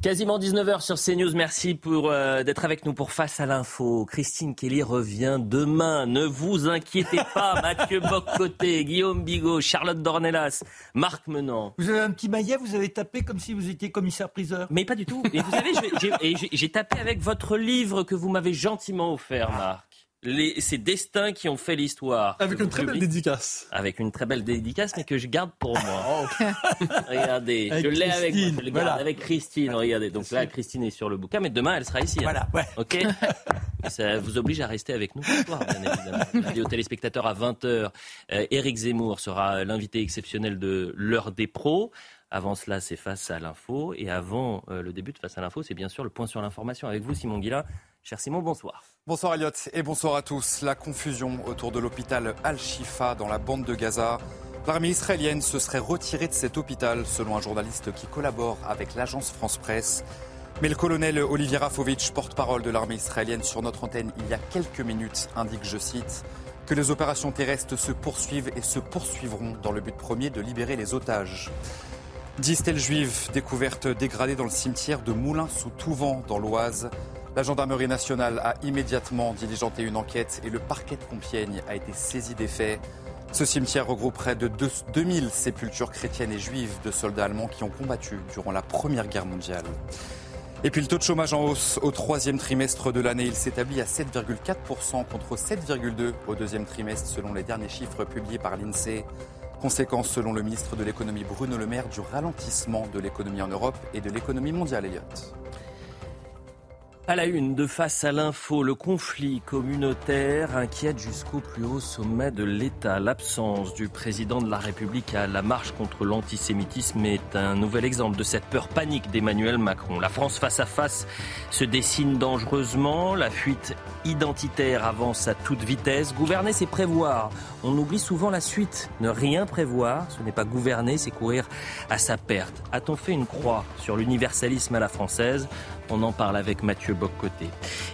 Quasiment 19h sur CNews. Merci pour euh, d'être avec nous pour Face à l'info. Christine Kelly revient demain. Ne vous inquiétez pas. Mathieu Boccoté, Guillaume Bigot, Charlotte Dornelas, Marc Menant. Vous avez un petit maillet, vous avez tapé comme si vous étiez commissaire-priseur. Mais pas du tout. Et vous savez, j'ai tapé avec votre livre que vous m'avez gentiment offert, Marc. Les, ces destins qui ont fait l'histoire. Avec une très belle dédicace. Avec une très belle dédicace, mais que je garde pour moi. regardez, Avec je l'ai avec moi, Christine, je le garde voilà. avec Christine. Regardez, donc là, Christine est sur le bouquin, mais demain, elle sera ici. hein. Voilà, ouais. Ok Ça vous oblige à rester avec nous ce soir, bien évidemment. Lundi aux téléspectateurs à 20h, Éric Zemmour sera l'invité exceptionnel de l'heure des pros. Avant cela, c'est face à l'info. Et avant euh, le début de face à l'info, c'est bien sûr le point sur l'information avec vous, Simon Guillain. Cher Simon, bonsoir. Bonsoir Elliot et bonsoir à tous. La confusion autour de l'hôpital Al-Shifa dans la bande de Gaza. L'armée israélienne se serait retirée de cet hôpital, selon un journaliste qui collabore avec l'agence France Presse. Mais le colonel Olivier Rafovitch, porte-parole de l'armée israélienne sur notre antenne il y a quelques minutes, indique, je cite, que les opérations terrestres se poursuivent et se poursuivront dans le but premier de libérer les otages. Dix stèles juives découvertes dégradées dans le cimetière de Moulins-sous-Touvent dans l'Oise. La gendarmerie nationale a immédiatement diligenté une enquête et le parquet de Compiègne a été saisi des faits. Ce cimetière regroupe près de deux- 2000 sépultures chrétiennes et juives de soldats allemands qui ont combattu durant la Première Guerre mondiale. Et puis le taux de chômage en hausse au troisième trimestre de l'année, il s'établit à 7,4% contre 7,2% au deuxième trimestre selon les derniers chiffres publiés par l'INSEE. Conséquence, selon le ministre de l'économie Bruno Le Maire, du ralentissement de l'économie en Europe et de l'économie mondiale, Elliott. À la une de face à l'info, le conflit communautaire inquiète jusqu'au plus haut sommet de l'État. L'absence du président de la République à la marche contre l'antisémitisme est un nouvel exemple de cette peur panique d'Emmanuel Macron. La France face à face se dessine dangereusement. La fuite identitaire avance à toute vitesse. Gouverner, c'est prévoir. On oublie souvent la suite. Ne rien prévoir, ce n'est pas gouverner, c'est courir à sa perte. A-t-on fait une croix sur l'universalisme à la française? On en parle avec Mathieu Boccoté.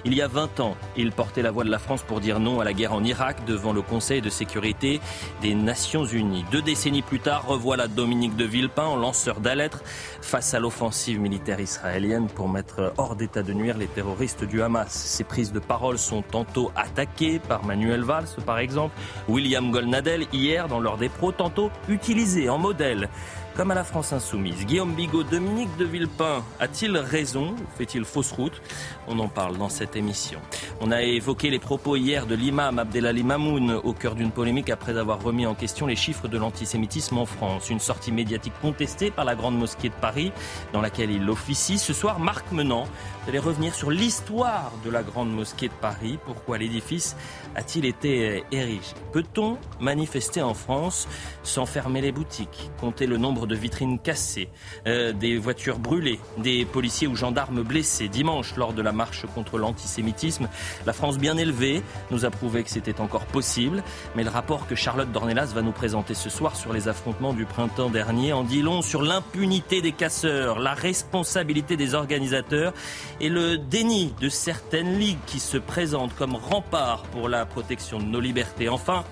Il y a 20 ans, il portait la voix de la France pour dire non à la guerre en Irak devant le Conseil de sécurité des Nations Unies. Deux décennies plus tard, revoilà Dominique de Villepin en lanceur d'alerte face à l'offensive militaire israélienne pour mettre hors d'état de nuire les terroristes du Hamas. Ses prises de parole sont tantôt attaquées par Manuel Valls, par exemple, William Golnadel hier dans l'heure des pros, tantôt utilisées en modèle comme à la France insoumise. Guillaume Bigot, Dominique de Villepin, a-t-il raison fait-il fausse route? On en parle dans cette émission. On a évoqué les propos hier de l'imam Abdelali Mamoun au cœur d'une polémique après avoir remis en question les chiffres de l'antisémitisme en France. Une sortie médiatique contestée par la Grande Mosquée de Paris dans laquelle il officie. Ce soir, Marc Menant vous allez revenir sur l'histoire de la Grande Mosquée de Paris. Pourquoi l'édifice a-t-il été érigé? Peut-on manifester en France sans fermer les boutiques Compter le nombre de vitrines cassées, euh, des voitures brûlées, des policiers ou gendarmes blessés? Dimanche, lors de la marche contre l'antisémitisme, la France bien élevée nous a prouvé que c'était encore possible. Mais le rapport que Charlotte Dornelas va nous présenter ce soir sur les affrontements du printemps dernier en dit long sur l'impunité des casseurs, la responsabilité des organisateurs et le déni de certaines ligues qui se présentent comme rempart pour la protection de nos libertés. Enfin,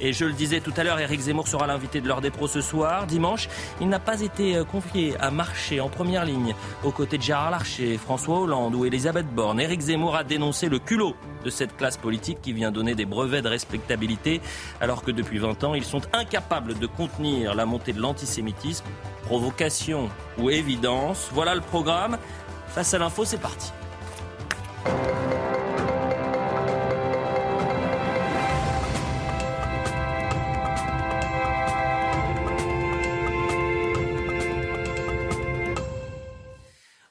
et je le disais tout à l'heure, Éric Zemmour sera l'invité de l'heure des pros ce soir. Dimanche, il n'a pas été euh, confié à marcher en première ligne aux côtés de Gérard Larcher, François Hollande ou Elisabeth Borne. Éric Zemmour a dénoncé le culot de cette classe politique qui vient donner des brevets de respectabilité alors que depuis 20 ans, ils sont incapables de contenir la montée de l'antisémitisme. Provocation ou évidence, voilà le programme. Face à l'info, c'est parti.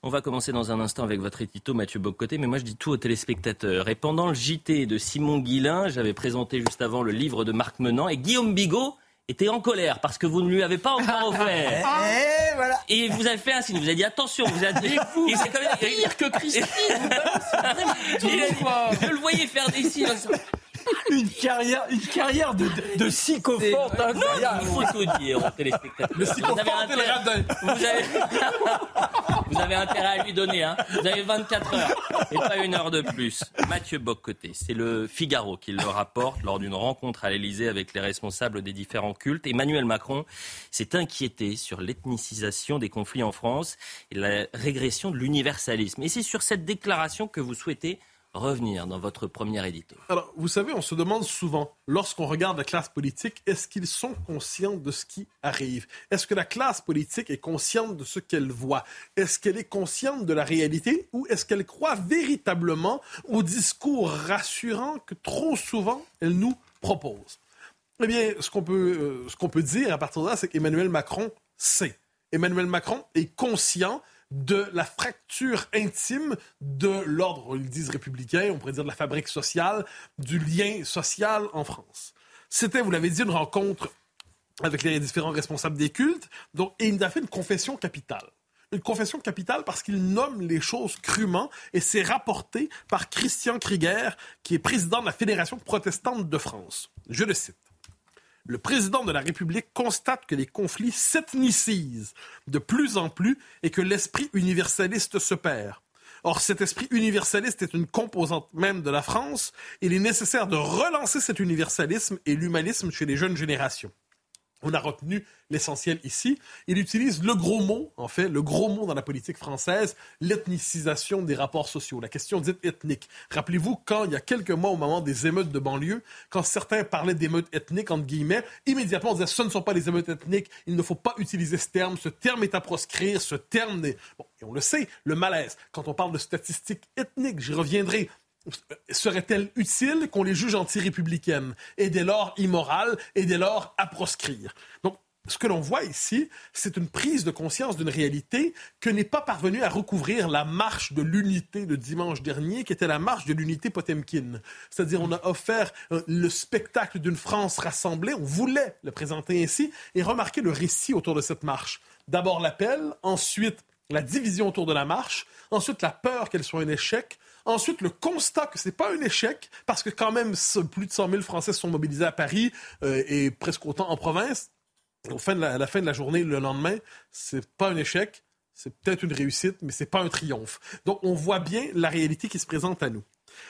On va commencer dans un instant avec votre édito Mathieu Boccoté, mais moi je dis tout aux téléspectateurs. Et pendant le JT de Simon Guillain, j'avais présenté juste avant le livre de Marc Menant et Guillaume Bigot était en colère parce que vous ne lui avez pas encore offert. Et voilà. Et vous avez fait un signe, vous avez dit attention, vous avez dit. vous, Et c'est comme pire que Christine. Dit, Je le voyais faire des signes. une carrière, une carrière de, de, sycophante incroyable. Il faut tout dire aux téléspectateurs. Le Vous avez, intérêt, vous, avez, vous avez intérêt à lui donner. Hein. Vous avez 24 heures et pas une heure de plus. Mathieu Boccoté, c'est le Figaro qui le rapporte lors d'une rencontre à l'Elysée avec les responsables des différents cultes. Emmanuel Macron s'est inquiété sur l'ethnicisation des conflits en France et la régression de l'universalisme. Et c'est sur cette déclaration que vous souhaitez revenir dans votre premier édito. Alors, vous savez, on se demande souvent, lorsqu'on regarde la classe politique, est-ce qu'ils sont conscients de ce qui arrive? Est-ce que la classe politique est consciente de ce qu'elle voit? Est-ce qu'elle est consciente de la réalité ou est-ce qu'elle croit véritablement au discours rassurant que trop souvent elle nous propose? Eh bien, ce qu'on peut, euh, ce qu'on peut dire à partir de là, c'est qu'Emmanuel Macron sait. Emmanuel Macron est conscient de la fracture intime de l'ordre, ils disent républicain, on pourrait dire de la fabrique sociale, du lien social en France. C'était, vous l'avez dit, une rencontre avec les différents responsables des cultes, donc, et il a fait une confession capitale. Une confession capitale parce qu'il nomme les choses crûment et c'est rapporté par Christian Krieger, qui est président de la Fédération protestante de France. Je le cite. Le président de la République constate que les conflits s'ethnicisent de plus en plus et que l'esprit universaliste se perd. Or, cet esprit universaliste est une composante même de la France. Il est nécessaire de relancer cet universalisme et l'humanisme chez les jeunes générations. On a retenu l'essentiel ici. Il utilise le gros mot, en fait, le gros mot dans la politique française, l'ethnicisation des rapports sociaux, la question dite ethnique. Rappelez-vous, quand il y a quelques mois, au moment des émeutes de banlieue, quand certains parlaient d'émeutes ethniques, entre guillemets, immédiatement on disait ce ne sont pas des émeutes ethniques, il ne faut pas utiliser ce terme, ce terme est à proscrire, ce terme est... Bon, et on le sait, le malaise. Quand on parle de statistiques ethniques, j'y reviendrai, serait-elle utile qu'on les juge anti-républicaines et dès lors immorales et dès lors à proscrire? Donc, ce que l'on voit ici, c'est une prise de conscience d'une réalité que n'est pas parvenue à recouvrir la marche de l'unité de dimanche dernier, qui était la marche de l'unité Potemkin. C'est-à-dire, on a offert euh, le spectacle d'une France rassemblée, on voulait le présenter ainsi, et remarquer le récit autour de cette marche. D'abord l'appel, ensuite la division autour de la marche, ensuite la peur qu'elle soit un échec, Ensuite, le constat que c'est pas un échec, parce que quand même, plus de 100 000 Français sont mobilisés à Paris euh, et presque autant en province. Au fin de la, à la fin de la journée, le lendemain, c'est pas un échec, c'est peut-être une réussite, mais c'est pas un triomphe. Donc, on voit bien la réalité qui se présente à nous.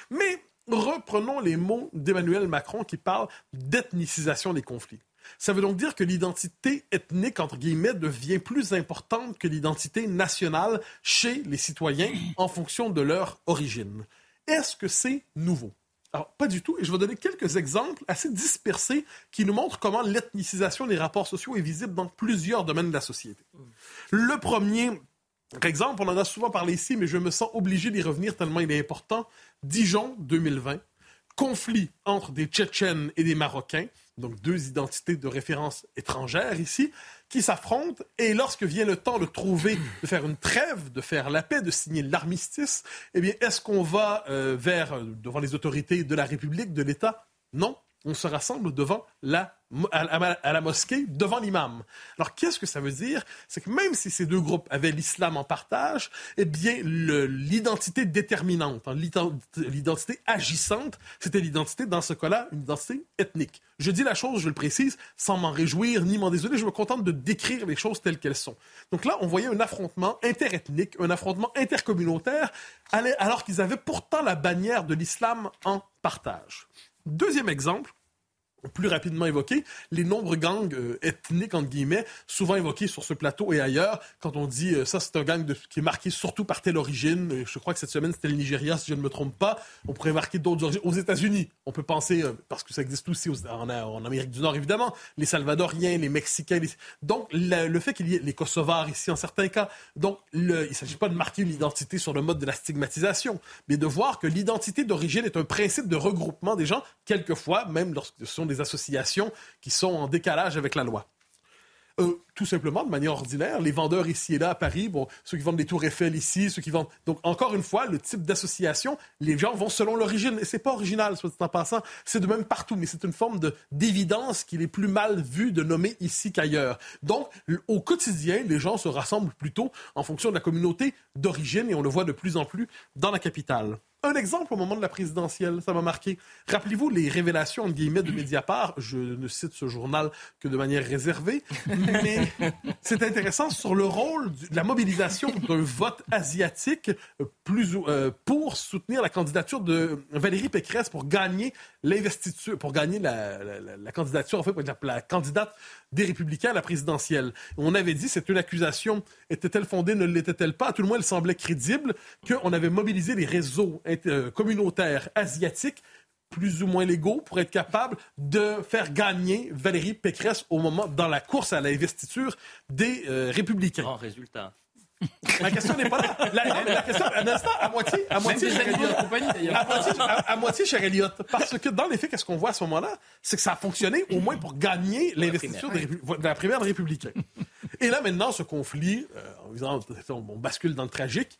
Mais reprenons les mots d'Emmanuel Macron qui parle d'ethnicisation des conflits. Ça veut donc dire que l'identité ethnique, entre guillemets, devient plus importante que l'identité nationale chez les citoyens en fonction de leur origine. Est-ce que c'est nouveau? Alors, pas du tout. Et je vais donner quelques exemples assez dispersés qui nous montrent comment l'ethnicisation des rapports sociaux est visible dans plusieurs domaines de la société. Le premier exemple, on en a souvent parlé ici, mais je me sens obligé d'y revenir tellement il est important. Dijon 2020, conflit entre des Tchétchènes et des Marocains donc deux identités de référence étrangères ici, qui s'affrontent. Et lorsque vient le temps de trouver, de faire une trêve, de faire la paix, de signer l'armistice, eh bien, est-ce qu'on va euh, vers, devant les autorités de la République, de l'État? Non. On se rassemble devant la, à, la mosquée, devant l'imam. Alors, qu'est-ce que ça veut dire? C'est que même si ces deux groupes avaient l'islam en partage, eh bien, l'identité déterminante, hein, l'ident- l'identité agissante, c'était l'identité, dans ce cas-là, une identité ethnique. Je dis la chose, je le précise, sans m'en réjouir ni m'en désoler, je me contente de décrire les choses telles qu'elles sont. Donc là, on voyait un affrontement interethnique, un affrontement intercommunautaire, alors qu'ils avaient pourtant la bannière de l'islam en partage. Deuxième exemple, plus rapidement évoqué, les nombreux gangs euh, ethniques, entre guillemets, souvent évoqués sur ce plateau et ailleurs, quand on dit euh, ça, c'est un gang qui est marqué surtout par telle origine, euh, je crois que cette semaine, c'était le Nigeria, si je ne me trompe pas, on pourrait marquer d'autres origines. Aux États-Unis, on peut penser, parce que ça existe aussi en, Amérique du Nord, évidemment, les Salvadoriens, les Mexicains, les- donc le, fait qu'il y ait les Kosovars ici, en certains cas, donc il ne s'agit pas de marquer une identité sur le mode de la stigmatisation, mais de voir que l'identité d'origine est un principe de regroupement des gens, quelquefois, même lorsque ce sont des associations qui sont en décalage avec la loi. Euh, tout simplement, de manière ordinaire, les vendeurs ici et là à Paris, ceux qui vendent des tours Eiffel ici, ceux qui vendent... Donc, encore une fois, le type d'association, les gens vont selon l'origine. Et c'est pas original, soit dit en passant. C'est de même partout, mais c'est une forme d'évidence qu'il est plus mal vu de nommer ici qu'ailleurs. Donc, au quotidien, les gens se rassemblent plutôt en fonction de la communauté d'origine et on le voit de plus en plus dans la capitale. Un exemple au moment de la présidentielle, ça m'a marqué. Rappelez-vous les révélations, entre guillemets, de Mediapart. Je ne cite ce journal que de manière réservée, mais c'est intéressant sur le rôle de la mobilisation d'un vote asiatique euh, plus, euh, pour soutenir la candidature de Valérie Pécresse pour gagner l'investiture, pour gagner la, candidature, en fait, pour la, la candidate des Républicains à la présidentielle. On avait dit, c'est une accusation, était-elle fondée, ne l'était-elle pas? À tout le moins, elle semblait crédible qu'on avait mobilisé les réseaux communautaires asiatiques plus ou moins légaux pour être capable de faire gagner Valérie Pécresse au moment dans la course à l'investiture des euh, républicains. Grand résultat. La question n'est pas là. La, question, un instant, à moitié, à moitié, cher Elliott. À moitié, cher Elliott. Parce que dans les faits, qu'est-ce qu'on voit à ce moment-là? C'est que ça a fonctionné au moins pour gagner l'investiture de la primaire des Républicains. Et là, maintenant, ce conflit, euh, en disant, on bascule dans le tragique,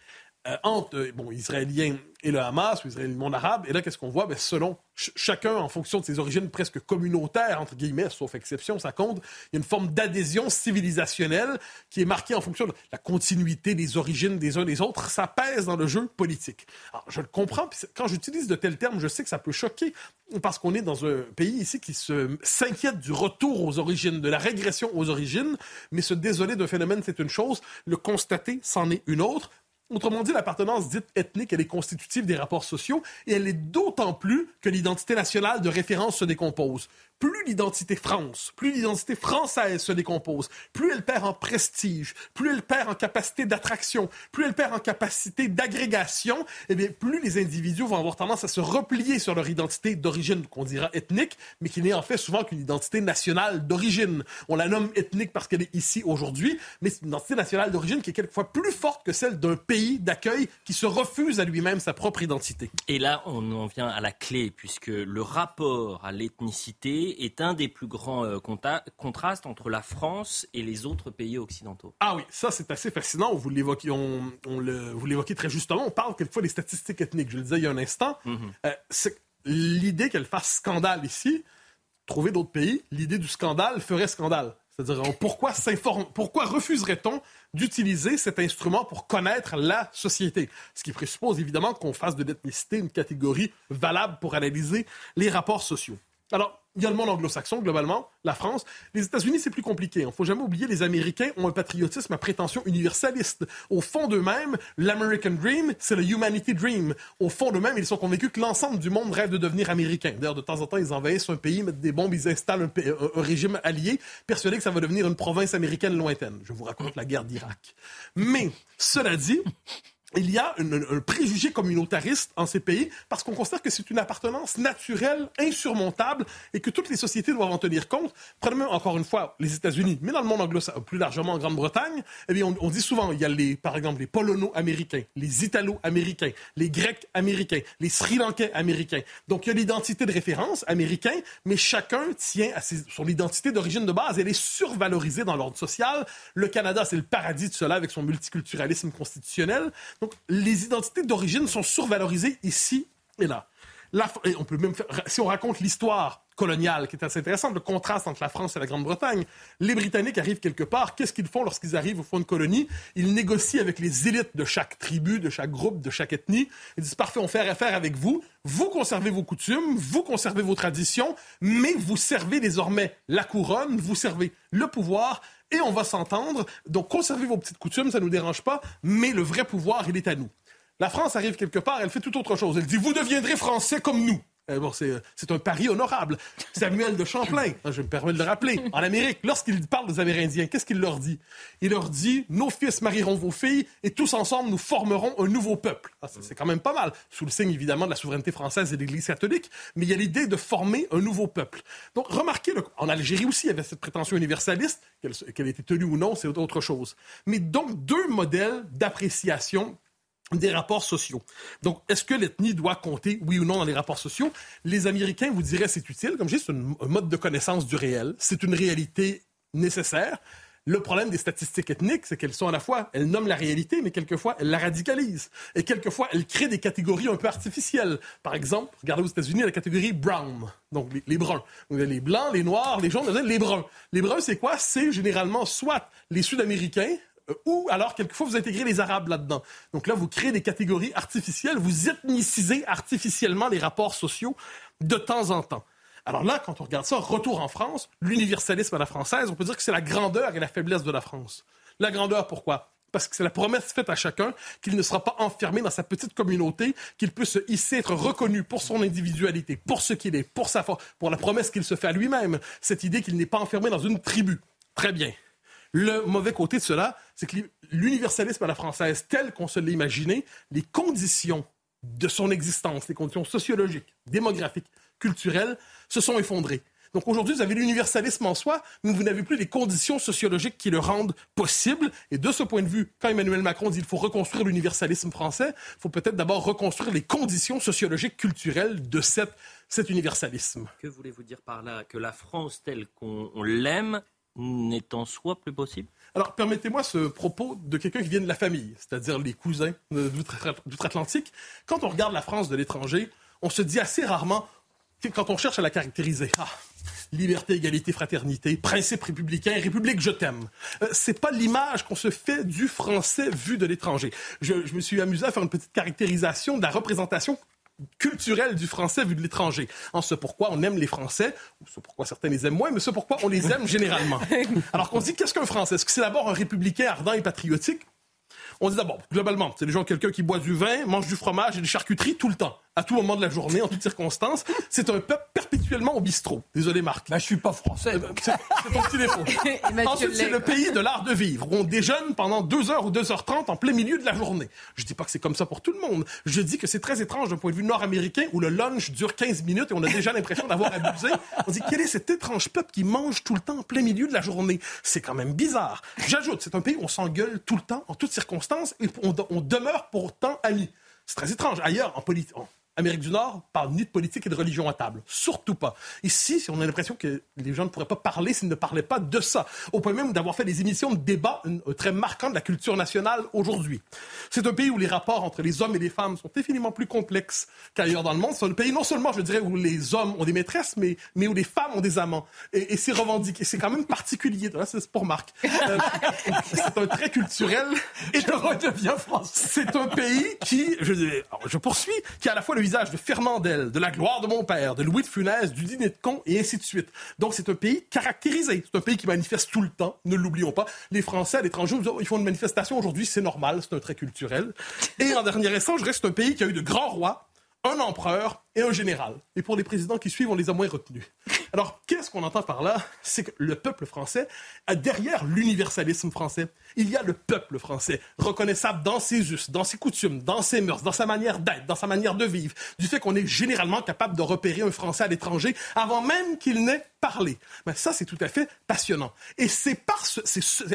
euh, entre euh, bon, Israéliens et le Hamas, ou Israéliens le monde arabe. Et là, qu'est-ce qu'on voit? Ben, selon chacun, en fonction de ses origines presque communautaires, entre guillemets, sauf exception, ça compte, il y a une forme d'adhésion civilisationnelle qui est marquée en fonction de la continuité des origines des uns des autres. Ça pèse dans le jeu politique. Alors, je le comprends. Quand j'utilise de tels termes, je sais que ça peut choquer parce qu'on est dans un pays ici qui s'inquiète du retour aux origines, de la régression aux origines. Mais se désoler d'un phénomène, c'est une chose. Le constater, c'en est une autre. Autrement dit, l'appartenance dite ethnique, est constitutive des rapports sociaux et elle est d'autant plus que l'identité nationale de référence se décompose plus l'identité France, plus l'identité française se décompose, plus elle perd en prestige, plus elle perd en capacité d'attraction, plus elle perd en capacité d'agrégation, eh bien, plus les individus vont avoir tendance à se replier sur leur identité d'origine, qu'on dira ethnique, mais qui n'est en fait souvent qu'une identité nationale d'origine. On la nomme ethnique parce qu'elle est ici aujourd'hui, mais c'est une identité nationale d'origine qui est quelquefois plus forte que celle d'un pays d'accueil qui se refuse à lui-même sa propre identité. Et là, on en vient à la clé, puisque le rapport à l'ethnicité est un des plus grands euh, contrastes entre la France et les autres pays occidentaux. Ah oui, ça c'est assez fascinant. Vous l'évoquez, on, vous l'évoquez très justement. On parle quelquefois des statistiques ethniques. Je le disais il y a un instant. Mhm. Euh, c'est l'idée qu'elle fasse scandale ici. Trouver d'autres pays, l'idée du scandale ferait scandale. C'est-à-dire, pourquoi, pourquoi refuserait-on d'utiliser cet instrument pour connaître la société? Ce qui présuppose évidemment qu'on fasse de l'ethnicité une catégorie valable pour analyser les rapports sociaux. Alors, il y a le monde anglo-saxon, globalement, la France. Les États-Unis, c'est plus compliqué. Il ne faut jamais oublier, les Américains ont un patriotisme à prétention universaliste. Au fond d'eux-mêmes, l'American Dream, c'est le Humanity Dream. Au fond d'eux-mêmes, ils sont convaincus que l'ensemble du monde rêve de devenir américain. D'ailleurs, de temps en temps, ils envahissent un pays, mettent des bombes, ils installent un, régime allié, persuadés que ça va devenir une province américaine lointaine. Je vous raconte la guerre d'Irak. Mais, cela dit, il y a un, préjugé communautariste en ces pays parce qu'on considère que c'est une appartenance naturelle, insurmontable et que toutes les sociétés doivent en tenir compte. Prenez encore une fois les États-Unis, mais dans le monde anglo-saxon, plus largement en Grande-Bretagne, eh on, dit souvent, il y a les, par exemple, les Polono-américains, les Italo-américains, les Grecs américains, les Sri Lankais américains. Donc, il y a l'identité de référence américain, mais chacun tient à son identité d'origine de base. Elle est survalorisée dans l'ordre social. Le Canada, c'est le paradis de cela avec son multiculturalisme constitutionnel. Les identités d'origine sont survalorisées ici et là. on peut même si on raconte l'histoire coloniale, qui est assez intéressante, le contraste entre la France et la Grande-Bretagne. Les Britanniques arrivent quelque part. Qu'est-ce qu'ils font lorsqu'ils arrivent au fond de colonie? Ils négocient avec les élites de chaque tribu, de chaque groupe, de chaque ethnie. Ils disent, parfait, on fait affaire avec vous. Vous conservez vos coutumes, vous conservez vos traditions, mais vous servez désormais la couronne, vous servez le pouvoir on va s'entendre. Donc, conservez vos petites coutumes, ça ne nous dérange pas, mais le vrai pouvoir, il est à nous. La France arrive quelque part, elle fait tout autre chose. Elle dit, vous deviendrez français comme nous. Eh bon, c'est un pari honorable. Samuel de Champlain, hein, je me permets de le rappeler, en Amérique, lorsqu'il parle des Amérindiens, qu'est-ce qu'il leur dit? Il leur dit, nos fils marieront vos filles et tous ensemble, nous formerons un nouveau peuple. Ah, c'est quand même pas mal, sous le signe évidemment de la souveraineté française et de l'Église catholique, mais il y a l'idée de former un nouveau peuple. Donc, remarquez, en Algérie aussi, il y avait cette prétention universaliste, qu'elle était tenue ou non, c'est autre chose. Mais donc, deux modèles d'appréciation des rapports sociaux. Donc, est-ce que l'ethnie doit compter, oui ou non, dans les rapports sociaux? Les Américains vous diraient c'est utile. Comme je dis, c'est un mode de connaissance du réel. C'est une réalité nécessaire. Le problème des statistiques ethniques, c'est qu'elles sont à la fois, elles nomment la réalité, mais quelquefois, elles la radicalisent. Et quelquefois, elles créent des catégories un peu artificielles. Par exemple, regardez aux États-Unis la catégorie brown, donc les, bruns. Vous avez les blancs, les noirs, les jaunes, les bruns. Les bruns, c'est quoi? C'est généralement soit les Sud-Américains, ou alors quelquefois vous intégrez les Arabes là-dedans. Donc là, vous créez des catégories artificielles, vous ethnicisez artificiellement les rapports sociaux de temps en temps. Alors là, quand on regarde ça, retour en France, l'universalisme à la française, on peut dire que c'est la grandeur et la faiblesse de la France. La grandeur, pourquoi? Parce que c'est la promesse faite à chacun qu'il ne sera pas enfermé dans sa petite communauté, qu'il peut se hisser, être reconnu pour son individualité, pour ce qu'il est, pour sa force, pour la promesse qu'il se fait à lui-même. Cette idée qu'il n'est pas enfermé dans une tribu. Très bien. Le mauvais côté de cela, c'est que l'universalisme à la française, tel qu'on se l'imaginait, les conditions de son existence, les conditions sociologiques, démographiques, culturelles, se sont effondrés. Donc aujourd'hui, vous avez l'universalisme en soi, mais vous n'avez plus les conditions sociologiques qui le rendent possible. Et de ce point de vue, quand Emmanuel Macron dit qu'il faut reconstruire l'universalisme français, il faut peut-être d'abord reconstruire les conditions sociologiques, culturelles de cet universalisme. Que voulez-vous dire par là Que la France telle qu'on l'aime n'est en soi plus possible alors, permettez-moi ce propos de quelqu'un qui vient de la famille, c'est-à-dire les cousins d'outre-Atlantique. Quand on regarde la France de l'étranger, on se dit assez rarement quand on cherche à la caractériser, ah, liberté, égalité, fraternité, principe républicain, république, je t'aime. Euh, c'est pas l'image qu'on se fait du français vu de l'étranger. Je, me suis amusé à faire une petite caractérisation de la représentation culturelle du français vu de l'étranger. En ce pourquoi on aime les Français, ou ce pourquoi certains les aiment moins, mais ce pourquoi on les aime généralement. Alors qu'on dit qu'est-ce qu'un Français? Est-ce que c'est d'abord un républicain ardent et patriotique? On dit d'abord, globalement, c'est des gens, quelqu'un qui boit du vin, mange du fromage et des charcuteries tout le temps à tout moment de la journée, en toutes circonstances. C'est un peuple perpétuellement au bistrot. Désolé, Marc. Là, je suis pas français. Euh, c'est ton petit défaut. Ensuite, c'est le pays de l'art de vivre, où on déjeune pendant 2 heures ou 2h30 en plein milieu de la journée. Je dis pas que c'est comme ça pour tout le monde. Je dis que c'est très étrange d'un point de vue nord-américain, où le lunch dure 15 minutes et on a déjà l'impression d'avoir abusé. On dit, quel est cet étrange peuple qui mange tout le temps en plein milieu de la journée? C'est quand même bizarre. J'ajoute, c'est un pays où on s'engueule tout le temps, en toutes circonstances, et on, on demeure pourtant amis. C'est très étrange. Ailleurs, en politique, Amérique du Nord parle ni de politique et de religion à table. Surtout pas. Ici, on a l'impression que les gens ne pourraient pas parler s'ils ne parlaient pas de ça. Au point même d'avoir fait des émissions de débat euh, très marquantes de la culture nationale aujourd'hui. C'est un pays où les rapports entre les hommes et les femmes sont infiniment plus complexes qu'ailleurs dans le monde. C'est un pays non seulement, je dirais, où les hommes ont des maîtresses, mais, mais où les femmes ont des amants. Et, c'est revendiqué. C'est quand même particulier. C'est pour Marc. Euh, c'est un trait culturel. Et je redeviens français. C'est un pays qui, je, je poursuis, qui a à la fois le visage de Fernandel, de la gloire de mon père, de Louis de Funès, du dîner de con, et ainsi de suite. Donc, c'est un pays caractérisé. C'est un pays qui manifeste tout le temps, ne l'oublions pas. Les Français à l'étranger, ils font une manifestation aujourd'hui, c'est normal, c'est un trait culturel. Et en dernier instant, je reste un pays qui a eu de grands rois, un empereur et un général. Et pour les présidents qui suivent, on les a moins retenus. Alors, qu'est-ce qu'on entend par là? C'est que le peuple français, derrière l'universalisme français, il y a le peuple français, reconnaissable dans ses us, dans ses coutumes, dans ses mœurs, dans sa manière d'être, dans sa manière de vivre, du fait qu'on est généralement capable de repérer un Français à l'étranger avant même qu'il n'ait parlé. Mais ça, c'est tout à fait passionnant. Et c'est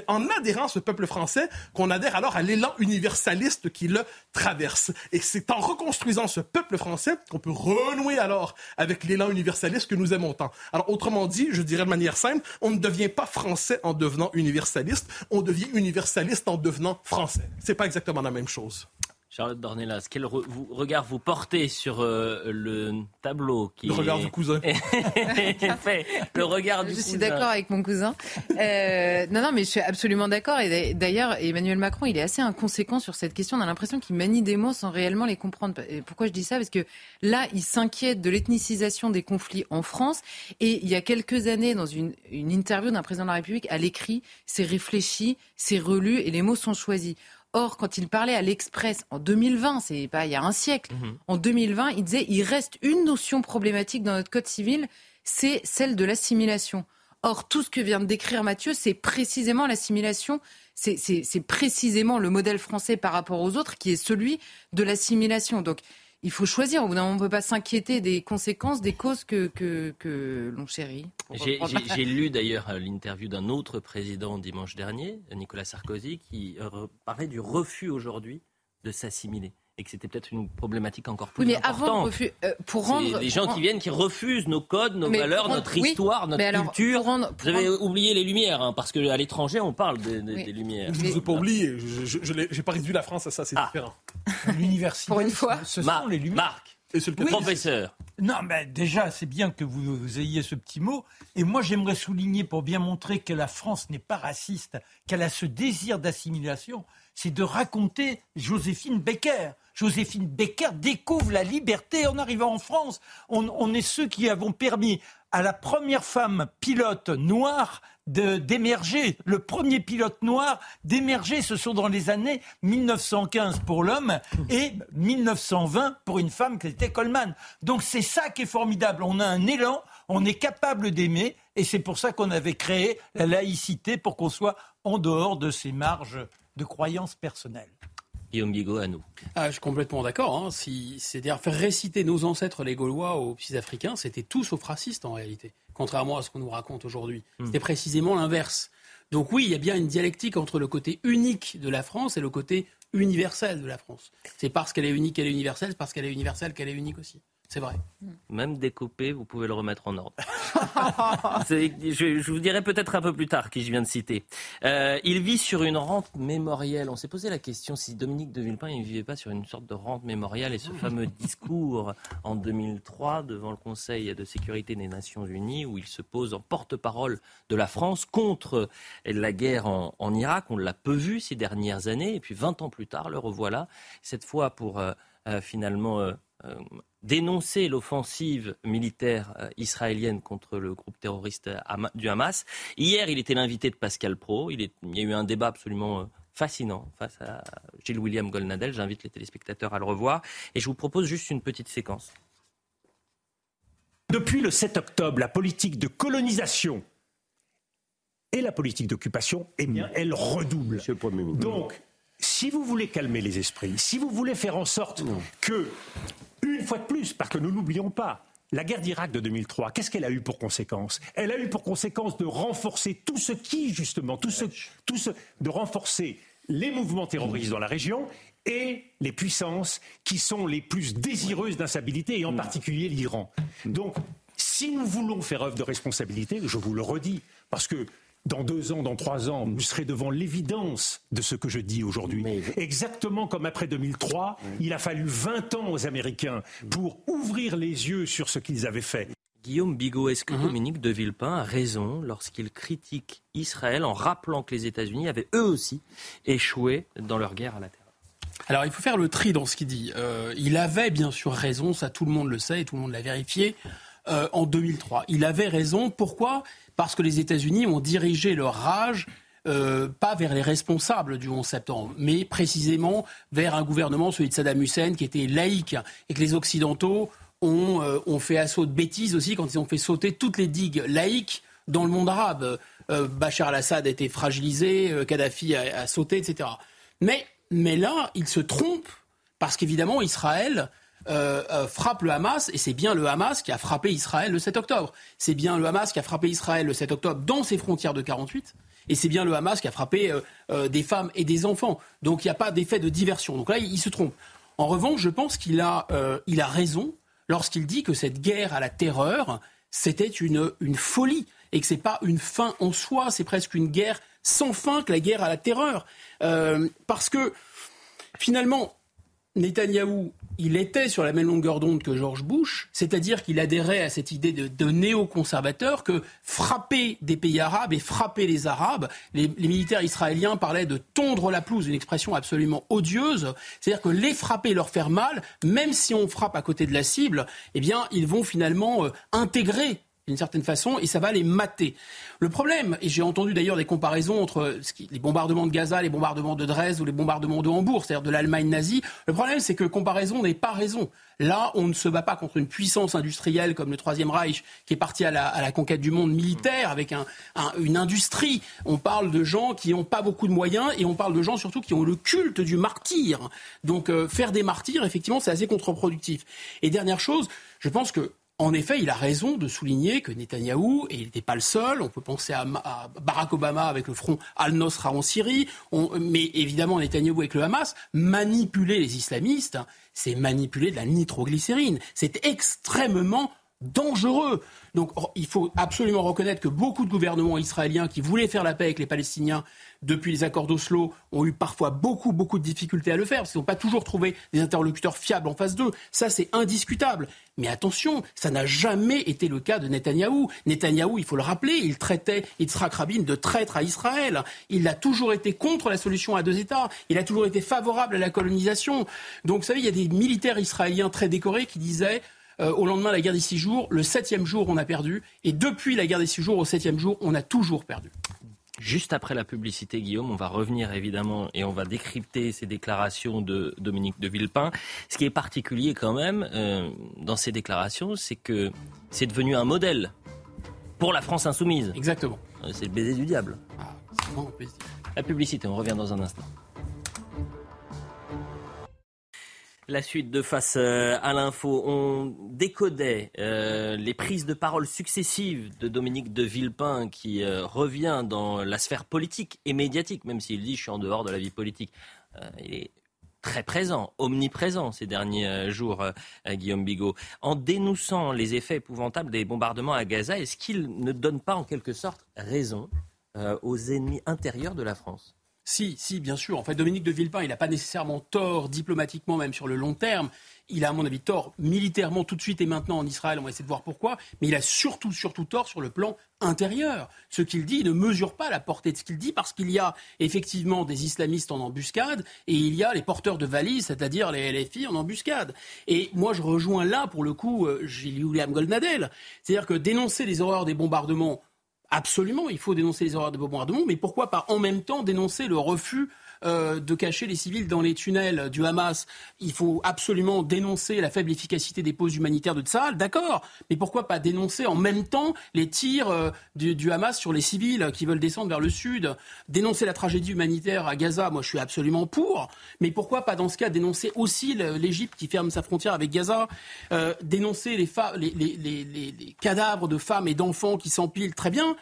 en adhérant à ce peuple français qu'on adhère alors à l'élan universaliste qui le traverse. Et c'est en reconstruisant ce peuple français qu'on peut renouer alors avec l'élan universaliste que nous aimons tant. Alors, autrement dit, je dirais de manière simple, on ne devient pas français en devenant universaliste, on devient universaliste en devenant français. C'est pas exactement la même chose. Charlotte Dornelas, quel regard vous portez sur euh, le tableau qui Le regard du cousin. fait, le regard du je cousin. Je suis d'accord avec mon cousin. Euh, non, non, mais je suis absolument d'accord. Et d'ailleurs, Emmanuel Macron, il est assez inconséquent sur cette question. On a l'impression qu'il manie des mots sans réellement les comprendre. Et pourquoi je dis ça? Parce que là, il s'inquiète de l'ethnicisation des conflits en France. Et il y a quelques années, dans une, une interview d'un président de la République, à l'écrit, c'est réfléchi, c'est relu et les mots sont choisis. Or, quand il parlait à l'Express en 2020, c'est pas il y a un siècle, mhm. en 2020, il disait il reste une notion problématique dans notre code civil, c'est celle de l'assimilation. Or, tout ce que vient de décrire Mathieu, c'est précisément l'assimilation, c'est précisément le modèle français par rapport aux autres qui est celui de l'assimilation. Donc, il faut choisir. Au bout d'un moment, on ne peut pas s'inquiéter des conséquences, des causes que, que, l'on chérit. J'ai lu d'ailleurs euh, l'interview d'un autre président dimanche dernier, Nicolas Sarkozy, qui euh, parlait du refus aujourd'hui de s'assimiler. Et que c'était peut-être une problématique encore plus oui, mais importante. Avant, euh, pour rendre les gens qui viennent, qui refusent nos codes, nos valeurs, notre histoire, notre culture. Rendre, Vous avez oublié les Lumières, hein, parce qu'à l'étranger, on parle des Lumières. Je ne vous ai pas oublié. Je n'ai pas réduit la France à ça, c'est ah. différent. L'université. Pour une fois. Ce sont les Lumières. Marc. Et le professeur. Non, mais déjà, c'est bien que vous, ayez ce petit mot. Et moi, j'aimerais souligner, pour bien montrer que la France n'est pas raciste, qu'elle a ce désir d'assimilation, c'est de raconter Joséphine Becker. Joséphine Becker découvre la liberté en arrivant en France. On, est ceux qui avons permis à la première femme pilote noire d'émerger. Le premier pilote noir d'émerger, ce sont dans les années 1915 pour l'homme et 1920 pour une femme qui était Coleman. Donc c'est ça qui est formidable. On a un élan, on est capable d'aimer et c'est pour ça qu'on avait créé la laïcité pour qu'on soit en dehors de ces marges de croyances personnelles. Guillaume Bigot, à nous. Ah, je suis complètement d'accord. Hein. Si, C'est-à-dire faire réciter nos ancêtres, les Gaulois, aux petits Africains, c'était tout sauf raciste en réalité, contrairement à ce qu'on nous raconte aujourd'hui. Hmm. C'était précisément l'inverse. Donc oui, il y a bien une dialectique entre le côté unique de la France et le côté universel de la France. C'est parce qu'elle est unique qu'elle est universelle, c'est parce qu'elle est universelle qu'elle est unique aussi. C'est vrai. Même découpé, vous pouvez le remettre en ordre. je, vous dirai peut-être un peu plus tard qui je viens de citer. Euh, il vit sur une rente mémorielle. On s'est posé la question si Dominique de Villepin ne vivait pas sur une sorte de rente mémorielle et ce fameux discours en 2003 devant le Conseil de sécurité des Nations Unies où il se pose en porte-parole de la France contre la guerre en, Irak. On l'a peu vu ces dernières années et puis 20 ans plus tard, le revoilà. Cette fois pour euh, euh, finalement dénoncer l'offensive militaire euh, israélienne contre le groupe terroriste euh, du Hamas. Hier, il était l'invité de Pascal Pro. Il, y a eu un débat absolument euh, fascinant face à Gilles William Golnadel. J'invite les téléspectateurs à le revoir. Et je vous propose juste une petite séquence. Depuis le 7 octobre, la politique de colonisation et la politique d'occupation, eh bien, elle redouble. Donc, si vous voulez calmer les esprits, si vous voulez faire en sorte que une fois de plus, parce que nous n'oublions pas, la guerre d'Irak de 2003, qu'est-ce qu'elle a eu pour conséquence? Elle a eu pour conséquence de renforcer tout ce qui, justement, tout ce, tout ce, de renforcer les mouvements terroristes dans la région et les puissances qui sont les plus désireuses d'instabilité, et en particulier l'Iran. Donc, si nous voulons faire œuvre de responsabilité, je vous le redis, parce que dans deux ans, dans trois ans, vous serez devant l'évidence de ce que je dis aujourd'hui. Exactement comme après 2003, il a fallu 20 ans aux Américains pour ouvrir les yeux sur ce qu'ils avaient fait. Guillaume Bigot, est-ce que mhm. Dominique de Villepin a raison lorsqu'il critique Israël en rappelant que les États-Unis avaient eux aussi échoué dans leur guerre à la terre? Alors il faut faire le tri dans ce qu'il dit. Euh, il avait bien sûr raison, ça tout le monde le sait et tout le monde l'a vérifié. Euh, en 2003. Il avait raison. Pourquoi? Parce que les États-Unis ont dirigé leur rage euh, pas vers les responsables du 11 septembre, mais précisément vers un gouvernement, celui de Saddam Hussein, qui était laïque, et que les Occidentaux ont, euh, ont fait assaut de bêtises aussi quand ils ont fait sauter toutes les digues laïques dans le monde arabe. Bachar al-Assad a été fragilisé, Kadhafi a, a, sauté, etc. Mais, mais là, il se trompe, parce qu'évidemment, Israël euh, euh, frappe le Hamas, et c'est bien le Hamas qui a frappé Israël le 7 octobre. C'est bien le Hamas qui a frappé Israël le 7 octobre dans ses frontières de 48, et c'est bien le Hamas qui a frappé euh, des femmes et des enfants. Donc il n'y a pas d'effet de diversion. Donc là, il, se trompe. En revanche, je pense qu'il a, il a raison lorsqu'il dit que cette guerre à la terreur, c'était une, une folie, et que ce n'est pas une fin en soi, c'est presque une guerre sans fin que la guerre à la terreur. parce que finalement, Netanyahou, il était sur la même longueur d'onde que George Bush, c'est-à-dire qu'il adhérait à cette idée de, néoconservateur que frapper des pays arabes et frapper les Arabes, les, militaires israéliens parlaient de tondre la pelouse, une expression absolument odieuse, c'est-à-dire que les frapper, leur faire mal, même si on frappe à côté de la cible, eh bien, ils vont finalement euh, intégrer d'une certaine façon, et ça va les mater. Le problème, et j'ai entendu d'ailleurs des comparaisons entre les bombardements de Gaza, les bombardements de Dresde ou les bombardements de Hambourg, c'est-à-dire de l'Allemagne nazie, le problème c'est que comparaison n'est pas raison. Là, on ne se bat pas contre une puissance industrielle comme le Troisième Reich qui est parti à la, conquête du monde militaire avec une industrie. On parle de gens qui n'ont pas beaucoup de moyens et on parle de gens surtout qui ont le culte du martyr. Donc euh, faire des martyrs, effectivement, c'est assez contre-productif. Et dernière chose, je pense que en effet, il a raison de souligner que Netanyahou, et il n'était pas le seul, on peut penser à, Barack Obama avec le front Al-Nosra en Syrie, mais évidemment Netanyahou avec le Hamas, manipuler les islamistes, c'est manipuler de la nitroglycérine. C'est extrêmement dangereux. Donc il faut absolument reconnaître que beaucoup de gouvernements israéliens qui voulaient faire la paix avec les Palestiniens depuis les accords d'Oslo ont eu parfois beaucoup, beaucoup de difficultés à le faire parce qu'ils n'ont pas toujours trouvé des interlocuteurs fiables en face d'eux. Ça, c'est indiscutable. Mais attention, ça n'a jamais été le cas de Netanyahou. Netanyahou, il faut le rappeler, il traitait Yitzhak Rabin de traître à Israël. Il a toujours été contre la solution à deux États. Il a toujours été favorable à la colonisation. Donc, vous savez, il y a des militaires israéliens très décorés qui disaient euh, au lendemain de la guerre des six jours, le septième jour, on a perdu. Et depuis la guerre des six jours, au septième jour, on a toujours perdu. Juste après la publicité, Guillaume, on va revenir évidemment et on va décrypter ces déclarations de Dominique de Villepin. Ce qui est particulier quand même euh, dans ces déclarations, c'est que c'est devenu un modèle pour la France insoumise. Exactement. Euh, c'est le baiser du diable. Ah, la publicité, on revient dans un instant. La suite de Face euh, à l'info, on décodait euh, les prises de parole successives de Dominique de Villepin qui euh, revient dans la sphère politique et médiatique, même s'il dit je suis en dehors de la vie politique. il est très présent, omniprésent ces derniers jours, Guillaume Bigot. En dénonçant les effets épouvantables des bombardements à Gaza, est-ce qu'il ne donne pas en quelque sorte raison aux ennemis intérieurs de la France? Si, si, bien sûr. En fait, Dominique de Villepin, il n'a pas nécessairement tort diplomatiquement, même sur le long terme. Il a, à mon avis, tort militairement tout de suite et maintenant en Israël. On va essayer de voir pourquoi. Mais il a surtout, surtout tort sur le plan intérieur. Ce qu'il dit, ne mesure pas la portée de ce qu'il dit parce qu'il y a effectivement des islamistes en embuscade et il y a les porteurs de valises, c'est-à-dire les LFI en embuscade. Et moi, je rejoins là, pour le coup, euh, William Goldnadel. C'est-à-dire que dénoncer les horreurs des bombardements, Absolument, il faut dénoncer les horreurs de bombardement, mais pourquoi pas en même temps dénoncer le refus euh, de cacher les civils dans les tunnels du Hamas. Il faut absolument dénoncer la faible efficacité des pauses humanitaires de Tsahal, d'accord, mais pourquoi pas dénoncer en même temps les tirs euh, du, Hamas sur les civils qui veulent descendre vers le sud. Dénoncer la tragédie humanitaire à Gaza, moi je suis absolument pour, mais pourquoi pas dans ce cas dénoncer aussi l'Égypte qui ferme sa frontière avec Gaza euh, Dénoncer les, cadavres de femmes et d'enfants qui s'empilent, très bien,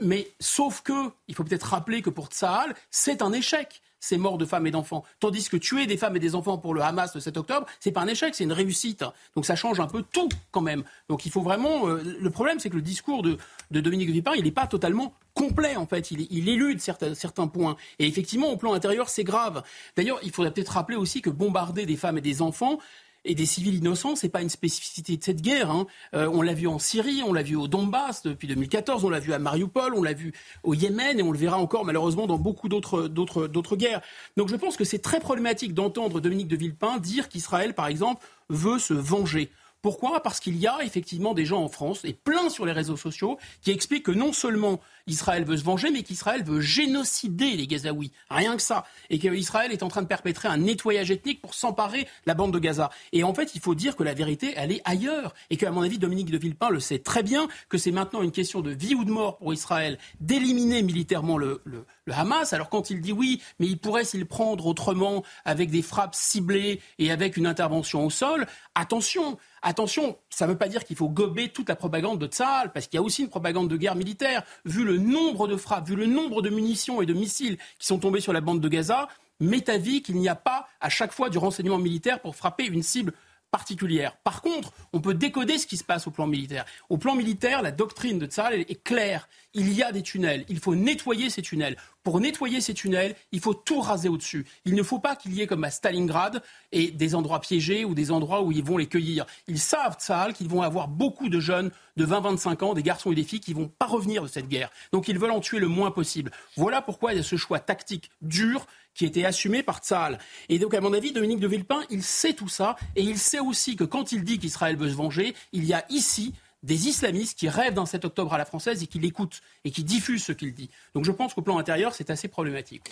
mais sauf que, il faut peut-être rappeler que pour Tsahal, c'est un échec ces morts de femmes et d'enfants. Tandis que tuer des femmes et des enfants pour le Hamas le 7 octobre, c'est pas un échec, c'est une réussite. Donc ça change un peu tout quand même. Donc il faut vraiment. Euh, le problème, c'est que le discours de, Dominique Villepin, il n'est pas totalement complet en fait. Il, il élude certains, certains points. Et effectivement, au plan intérieur, c'est grave. D'ailleurs, il faudrait peut-être rappeler aussi que bombarder des femmes et des enfants, et des civils innocents, c'est pas une spécificité de cette guerre. Hein. Euh, on l'a vu en Syrie, on l'a vu au Donbass depuis 2014, on l'a vu à Mariupol, on l'a vu au Yémen et on le verra encore malheureusement dans beaucoup d'autres, d'autres, d'autres guerres. Donc je pense que c'est très problématique d'entendre Dominique de Villepin dire qu'Israël, par exemple, veut se venger. Pourquoi? Parce qu'il y a effectivement des gens en France, et plein sur les réseaux sociaux, qui expliquent que non seulement Israël veut se venger, mais qu'Israël veut génocider les Gazaouis. Rien que ça. Et qu'Israël est en train de perpétrer un nettoyage ethnique pour s'emparer la bande de Gaza. Et en fait, il faut dire que la vérité, elle est ailleurs. Et qu'à mon avis, Dominique de Villepin le sait très bien, que c'est maintenant une question de vie ou de mort pour Israël d'éliminer militairement le, le, le Hamas. Alors quand il dit oui, mais il pourrait s'y prendre autrement avec des frappes ciblées et avec une intervention au sol, attention, Attention, ça ne veut pas dire qu'il faut gober toute la propagande de Tsahal, parce qu'il y a aussi une propagande de guerre militaire. Vu le nombre de frappes, vu le nombre de munitions et de missiles qui sont tombés sur la bande de Gaza, m'est avis qu'il n'y a pas à chaque fois du renseignement militaire pour frapper une cible particulière. Par contre, on peut décoder ce qui se passe au plan militaire. Au plan militaire, la doctrine de Tsahal est claire. Il y a des tunnels. Il faut nettoyer ces tunnels. Pour nettoyer ces tunnels, il faut tout raser au-dessus. Il ne faut pas qu'il y ait comme à Stalingrad et des endroits piégés ou des endroits où ils vont les cueillir. Ils savent, Tsahal, qu'ils vont avoir beaucoup de jeunes de 20-25 ans, des garçons et des filles qui vont pas revenir de cette guerre. Donc ils veulent en tuer le moins possible. Voilà pourquoi il y a ce choix tactique dur qui était assumé par Tsahal. Et donc, à mon avis, Dominique de Villepin, il sait tout ça, et il sait aussi que quand il dit qu'Israël veut se venger, il y a ici des islamistes qui rêvent d'un 7 octobre à la française et qui l'écoutent et qui diffusent ce qu'il dit. Donc je pense qu'au plan intérieur, c'est assez problématique.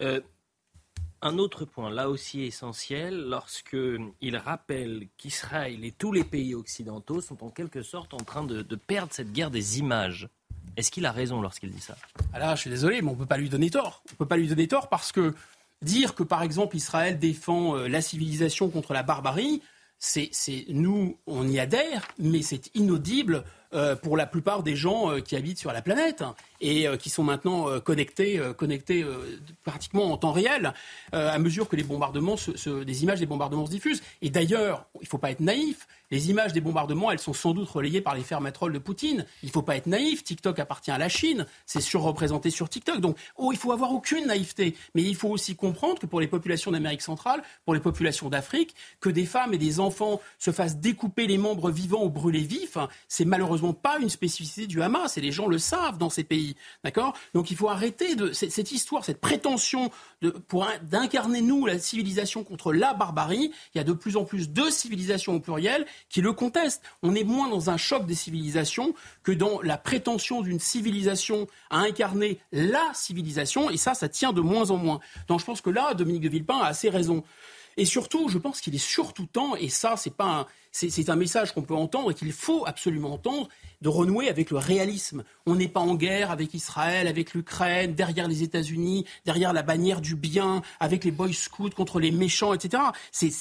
Euh, un autre point, là aussi essentiel, lorsqu'il rappelle qu'Israël et tous les pays occidentaux sont en quelque sorte en train de, perdre cette guerre des images. Est-ce qu'il a raison lorsqu'il dit ça? Alors, ah je suis désolé, mais on ne peut pas lui donner tort. On ne peut pas lui donner tort parce que dire que, par exemple, Israël défend euh, la civilisation contre la barbarie, c'est, nous, on y adhère, mais c'est inaudible euh, pour la plupart des gens euh, qui habitent sur la planète et euh, qui sont maintenant connectés, connectés pratiquement en temps réel à mesure que les bombardements, des images des bombardements se diffusent. Et d'ailleurs, il ne faut pas être naïf. Les images des bombardements, elles sont sans doute relayées par les fermatrolles de Poutine. Il ne faut pas être naïf. TikTok appartient à la Chine. C'est surreprésenté sur TikTok. Donc, oh, il faut avoir aucune naïveté. Mais il faut aussi comprendre que pour les populations d'Amérique centrale, pour les populations d'Afrique, que des femmes et des enfants se fassent découper les membres vivants ou brûler vifs, c'est malheureusement pas une spécificité du Hamas. Et les gens le savent dans ces pays. D'accord? Donc, il faut arrêter cette, histoire, cette prétention d'incarner nous la civilisation contre la barbarie. Il y a de plus en plus de civilisations au pluriel qui le contestent. On est moins dans un choc des civilisations que dans la prétention d'une civilisation à incarner la civilisation, et ça, ça tient de moins en moins. Donc je pense que là, Dominique de Villepin a assez raison. Et surtout, je pense qu'il est surtout temps, et ça, c'est pas un, c'est un message qu'on peut entendre et qu'il faut absolument entendre, de renouer avec le réalisme. On n'est pas en guerre avec Israël, avec l'Ukraine, derrière les États-Unis, derrière la bannière du bien, avec les boys scouts contre les méchants, etc.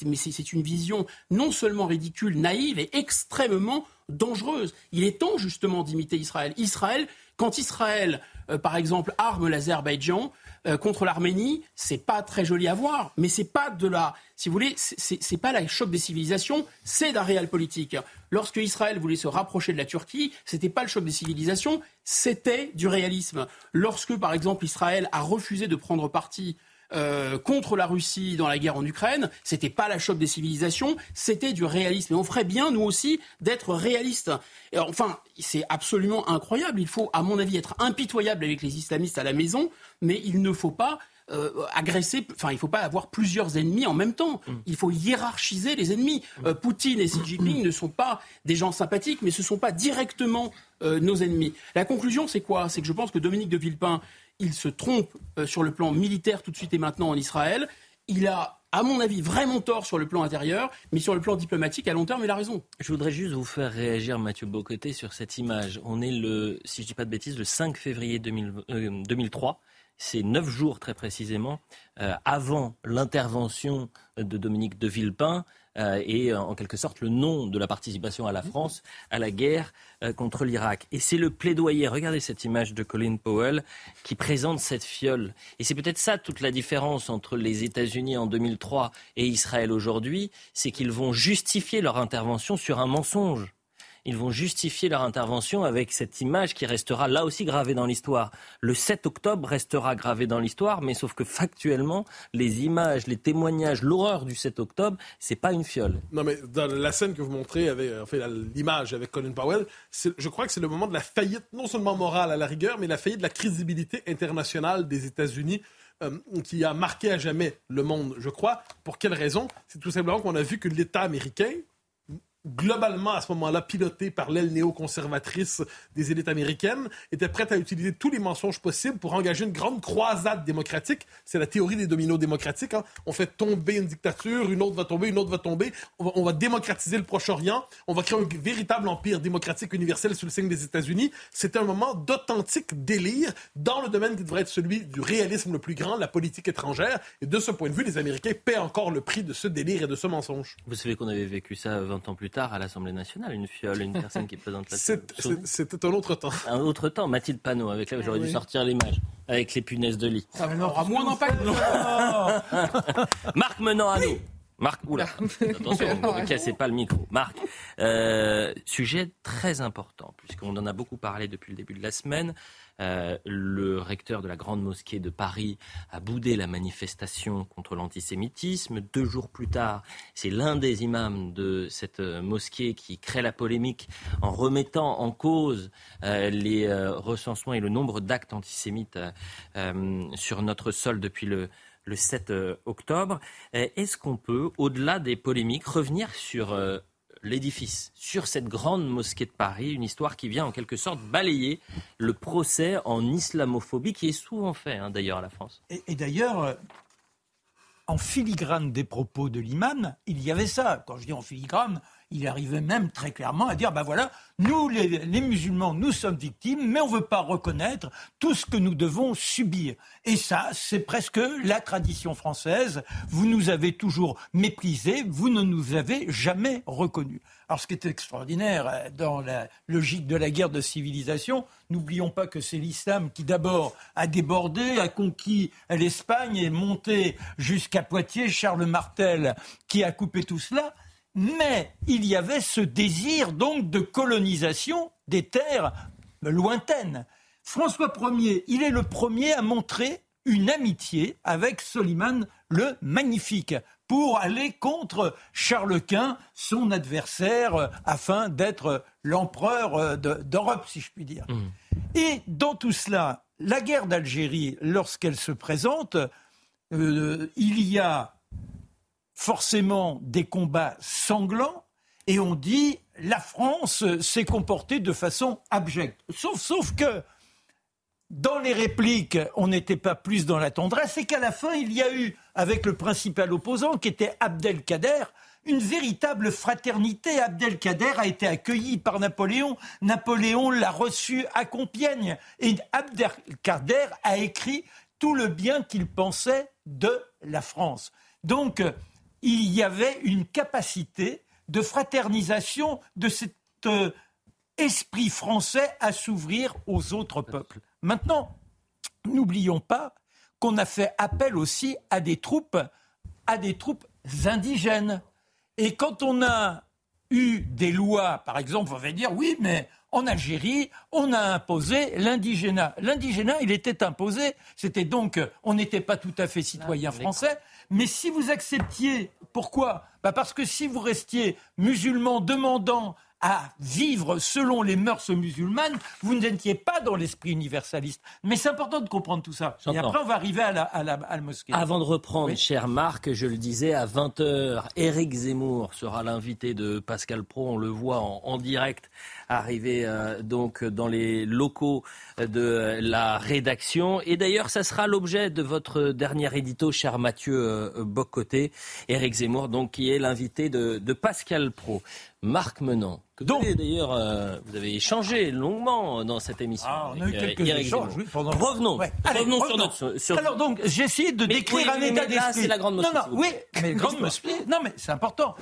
mais c'est une vision non seulement ridicule, naïve et extrêmement dangereuse. Il est temps justement d'imiter Israël. Israël, quand Israël, euh, par exemple, arme l'Azerbaïdjan, euh, contre l'Arménie, c'est pas très joli à voir, mais c'est pas de la, si vous voulez, c'est pas la choc des civilisations, c'est la réelle politique. Lorsque Israël voulait se rapprocher de la Turquie, c'était pas le choc des civilisations, c'était du réalisme. Lorsque, par exemple, Israël a refusé de prendre parti euh, contre la Russie dans la guerre en Ukraine, c'était pas la choc des civilisations, c'était du réalisme. Et on ferait bien, nous aussi, d'être réalistes. Et enfin, c'est absolument incroyable. Il faut, à mon avis, être impitoyable avec les islamistes à la maison, mais il ne faut pas euh, agresser, enfin, il ne faut pas avoir plusieurs ennemis en même temps. Mm. Il faut hiérarchiser les ennemis. Euh, Poutine et Xi Jinping ne sont pas des gens sympathiques, mais ce ne sont pas directement nos ennemis. La conclusion, c'est quoi? C'est que je pense que Dominique de Villepin il se trompe euh, sur le plan militaire tout de suite et maintenant en Israël. Il a à mon avis, vraiment tort sur le plan intérieur, mais sur le plan diplomatique, à long terme, il a raison. Je voudrais juste vous faire réagir, Mathieu Bocoté, sur cette image. On est le, si je ne dis pas de bêtises, le 5 février 2003. Euh, C'est neuf jours très précisément euh, avant l'intervention de Dominique de Villepin euh, et en quelque sorte le nom de la participation à la France à la guerre euh, contre l'Irak. Et c'est le plaidoyer. Regardez cette image de Colin Powell qui présente cette fiole. Et c'est peut-être ça toute la différence entre les États-Unis en 2003 et Israël aujourd'hui, c'est qu'ils vont justifier leur intervention sur un mensonge ils vont justifier leur intervention avec cette image qui restera là aussi gravée dans l'histoire. Le 7 octobre restera gravé dans l'histoire, mais sauf que factuellement, les images, les témoignages, l'horreur du 7 octobre, c'est pas une fiole. Non, mais dans la scène que vous montrez, avec, l'image avec Colin Powell, je crois que c'est le moment de la faillite, non seulement morale à la rigueur, mais la faillite de la crédibilité internationale des États-Unis. Euh, qui a marqué à jamais le monde, je crois. Pour quelle raison? C'est tout simplement qu'on a vu que l'État américain, globalement à ce moment-là piloté par l'aile néoconservatrice des élites américaines, était prête à utiliser tous les mensonges possibles pour engager une grande croisade démocratique. C'est la théorie des dominos démocratiques. Hein. On fait tomber une dictature, une autre va tomber, une autre va tomber. On va, démocratiser le Proche-Orient. On va créer un véritable empire démocratique universel sous le signe des États-Unis. C'était un moment d'authentique délire dans le domaine qui devrait être celui du réalisme le plus grand, la politique étrangère. Et de ce point de vue, les Américains paient encore le prix de ce délire et de ce mensonge. Vous savez qu'on avait vécu ça 20 ans plus tard à l'Assemblée nationale, une fiole, une personne qui présente la C'était un autre temps. Un autre temps, Mathilde Panot, avec là, j'aurais dû sortir l'image, avec les punaises de lit. Ça aura moins d'impact. Marc menant à nous. Marc, oula, attention, ne cassez pas le micro. Marc, euh, sujet très important, puisqu'on en a beaucoup parlé depuis le début de la semaine. Euh, le recteur de la Grande Mosquée de Paris a boudé la manifestation contre l'antisémitisme. Deux jours plus tard, c'est l'un des imams de cette euh, mosquée qui crée la polémique en remettant en cause euh, les recensements et le nombre d'actes antisémites sur notre sol depuis le, le 7 octobre. Est-ce qu'on peut, au-delà des polémiques, revenir sur l'édifice, sur cette grande mosquée de Paris, une histoire qui vient en quelque sorte balayer le procès en islamophobie qui est souvent fait hein, d'ailleurs à la France? Et, d'ailleurs, euh, en filigrane des propos de l'imam, il y avait ça. Quand je dis en filigrane, Il arrivait même très clairement à dire, ben voilà, nous, les, musulmans, nous sommes victimes, mais on ne veut pas reconnaître tout ce que nous devons subir. Et ça, c'est presque la tradition française. Vous nous avez toujours méprisés, vous ne nous avez jamais reconnus. Alors ce qui est extraordinaire euh, dans la logique de la guerre de civilisation, n'oublions pas que c'est l'islam qui d'abord a débordé, a conquis l'Espagne et monté jusqu'à Poitiers, Charles Martel qui a coupé tout cela. Mais il y avait ce désir donc de colonisation des terres lointaines. François Ier, il est le premier à montrer une amitié avec Soliman le Magnifique pour aller contre Charles Quint, son adversaire, euh, afin d'être l'empereur euh, d'Europe, si je puis dire. Mmh. Et dans tout cela, la guerre d'Algérie, lorsqu'elle se présente, euh, il y a forcément des combats sanglants, et on dit la France s'est comportée de façon abjecte. Sauf, que dans les répliques, on n'était pas plus dans la tendresse, et qu'à la fin, il y a eu, avec le principal opposant, qui était Abdelkader, une véritable fraternité. Abdelkader a été accueilli par Napoléon. Napoléon l'a reçu à Compiègne. Et Abdelkader a écrit tout le bien qu'il pensait de la France. Donc, il y avait une capacité de fraternisation de cet euh, esprit français à s'ouvrir aux autres peuples. Maintenant, n'oublions pas qu'on a fait appel aussi à des troupes, à des troupes indigènes. Et quand on a eu des lois, par exemple, on va dire oui, mais en Algérie, on a imposé l'indigénat. L'indigénat, il était imposé. C'était donc, on n'était pas tout à fait citoyen français. Mais si vous acceptiez, pourquoi? Bah Parce que si vous restiez musulman demandant à vivre selon les mœurs musulmanes, vous n'étiez pas dans l'esprit universaliste. Mais c'est important de comprendre tout ça. Et après, on va arriver à la, à la, mosquée. Avant de reprendre, cher Marc, je le disais, à 20h, Éric Zemmour sera l'invité de Pascal Pro. On le voit en, direct arriver euh, donc dans les locaux de la rédaction. Et d'ailleurs, ça sera l'objet de votre dernier édito, cher Mathieu euh, Bocoté. Éric Zemmour, donc, qui est l'invité de, de Pascal Pro. Marc Menant, donc, d'ailleurs, euh, vous avez échangé longuement dans cette émission. Ah, on a eu quelques échanges, Revenons, revenons sur notre. Sur... Alors donc, j'essaie de décrire un état d'esprit. c'est la grande mosquée. Non, non, oui, mais grande mosquée. Non, mais c'est important.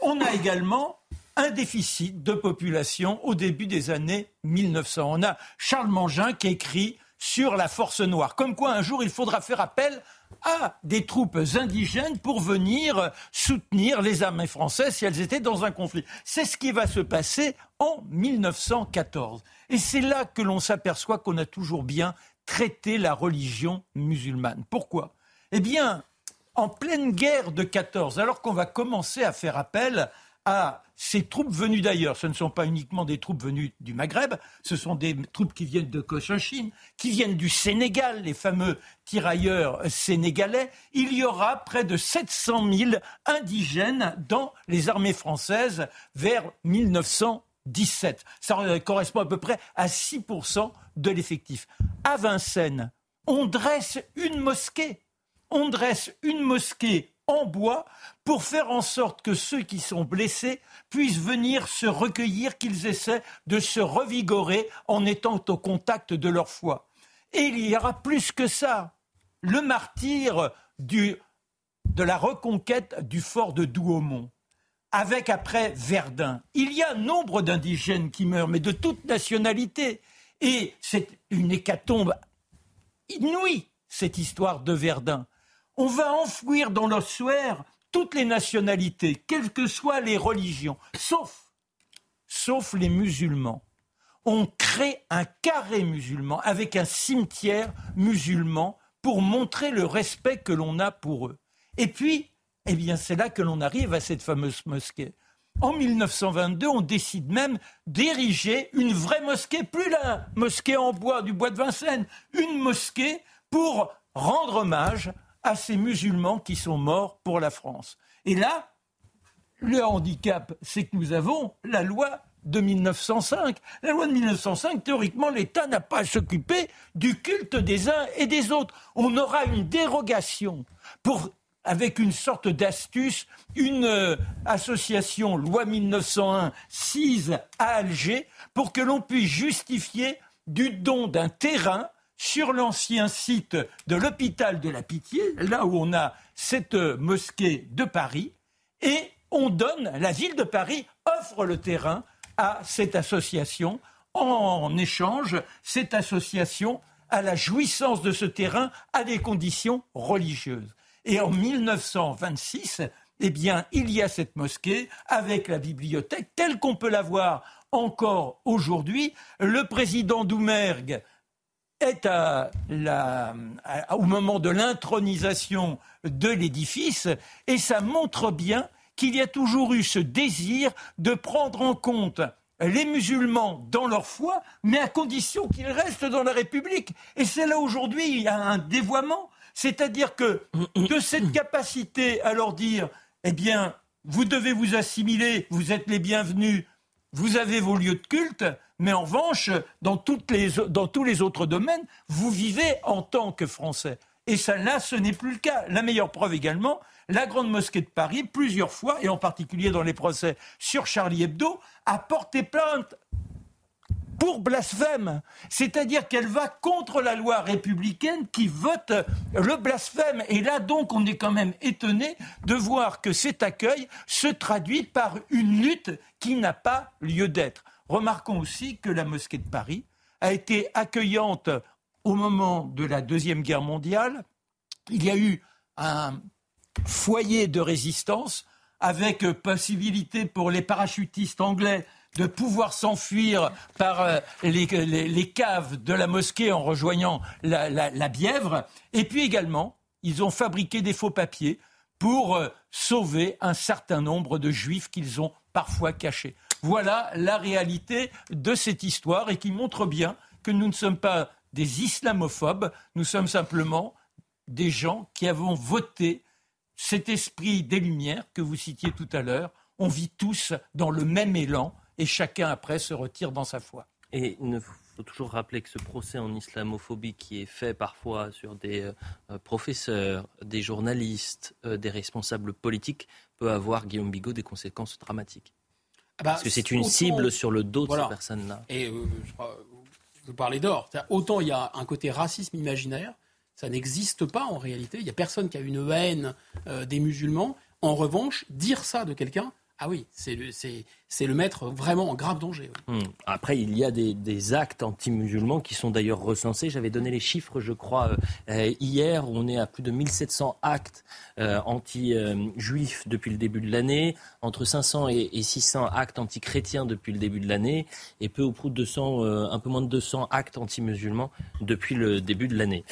On a également un déficit de population au début des années 1900. On a Charles Mangin qui écrit sur la force noire. Comme quoi, un jour, il faudra faire appel à des troupes indigènes pour venir soutenir les armées françaises si elles étaient dans un conflit. C'est ce qui va se passer en 1914. Et c'est là que l'on s'aperçoit qu'on a toujours bien traité la religion musulmane. Pourquoi? Eh bien, en pleine guerre de 14, alors qu'on va commencer à faire appel à ces troupes venues d'ailleurs. Ce ne sont pas uniquement des troupes venues du Maghreb, ce sont des troupes qui viennent de Cochinchine, qui viennent du Sénégal, les fameux tirailleurs sénégalais. Il y aura près de 700 000 indigènes dans les armées françaises vers 1917. Ça correspond à peu près à 6% de l'effectif. À Vincennes, on dresse une mosquée. On dresse une mosquée en bois pour faire en sorte que ceux qui sont blessés puissent venir se recueillir, qu'ils essaient de se revigorer en étant au contact de leur foi. Et il y aura plus que ça. Le martyr de la reconquête du fort de Douaumont, avec après Verdun. Il y a nombre d'indigènes qui meurent, mais de toute nationalité. Et c'est une hécatombe inouïe, cette histoire de Verdun on va enfouir dans l'ossuaire toutes les nationalités, quelles que soient les religions, sauf, les musulmans. On crée un carré musulman avec un cimetière musulman pour montrer le respect que l'on a pour eux. Et puis, eh bien, c'est là que l'on arrive à cette fameuse mosquée. En 1922, on décide même d'ériger une vraie mosquée, plus la mosquée en bois du bois de Vincennes, une mosquée pour rendre hommage à ces musulmans qui sont morts pour la France. Et là, le handicap, c'est que nous avons la loi de 1905. La loi de 1905, théoriquement, l'État n'a pas à s'occuper du culte des uns et des autres. On aura une dérogation pour avec une sorte d'astuce, une euh, association loi 1901 sise à Alger pour que l'on puisse justifier du don d'un terrain sur l'ancien site de l'hôpital de la Pitié, là où on a cette euh, mosquée de Paris, et on donne, la ville de Paris offre le terrain à cette association. En échange, cette association a la jouissance de ce terrain à des conditions religieuses. Et en 1926, eh bien, il y a cette mosquée avec la bibliothèque telle qu'on peut la voir encore aujourd'hui. Le président Doumergue est au moment de l'intronisation de l'édifice et ça montre bien qu'il y a toujours eu ce désir de prendre en compte les musulmans dans leur foi, mais à condition qu'ils restent dans la République. Et c'est là aujourd'hui, il y a un dévoiement. C'est-à-dire que de cette capacité à leur dire, eh bien, vous devez vous assimiler, vous êtes les bienvenus, vous avez vos lieux de culte, mais en revanche, dans, tous les autres domaines, vous vivez en tant que Français. Et ça, là, ce n'est plus le cas. La meilleure preuve également, la Grande Mosquée de Paris, plusieurs fois, et en particulier dans les procès sur Charlie Hebdo, a porté plainte pour blasphème. C'est-à-dire qu'elle va contre la loi républicaine qui vote le blasphème. Et là, donc, on est quand même étonné de voir que cet accueil se traduit par une lutte qui n'a pas lieu d'être. Remarquons aussi que la mosquée de Paris a été accueillante au moment de la Deuxième Guerre mondiale. Il y a eu un foyer de résistance avec possibilité pour les parachutistes anglais de pouvoir s'enfuir par euh, les, caves de la mosquée en rejoignant la, Bièvre. Et puis également, ils ont fabriqué des faux papiers pour euh, sauver un certain nombre de juifs qu'ils ont parfois cachés. Voilà la réalité de cette histoire et qui montre bien que nous ne sommes pas des islamophobes, nous sommes simplement des gens qui avons voté cet esprit des Lumières que vous citiez tout à l'heure, on vit tous dans le même élan et chacun après se retire dans sa foi. Et faut toujours rappeler que ce procès en islamophobie qui est fait parfois sur des euh, euh, professeurs, des journalistes, euh, des responsables politiques peut avoir, Guillaume Bigot, des conséquences dramatiques. Ah bah, Parce que c'est une cible sur le dos de ces personnes-là. Et vous parlez d'or. Autant il y a un côté racisme imaginaire, ça n'existe pas en réalité. Il n'y a personne qui a une haine euh, des musulmans. En revanche, dire ça de quelqu'un, ah oui, c'est le, le, mettre vraiment en grave danger. Hmm. Après, il y a des, actes anti-musulmans qui sont d'ailleurs recensés. J'avais donné les chiffres, je crois, euh, hier. On est à plus de 1700 actes euh, anti-juifs depuis le début de l'année, entre 500 et, 600 actes anti-chrétiens depuis le début de l'année, et peu ou prou 200, euh, un peu moins de 200 actes anti-musulmans depuis le début de l'année.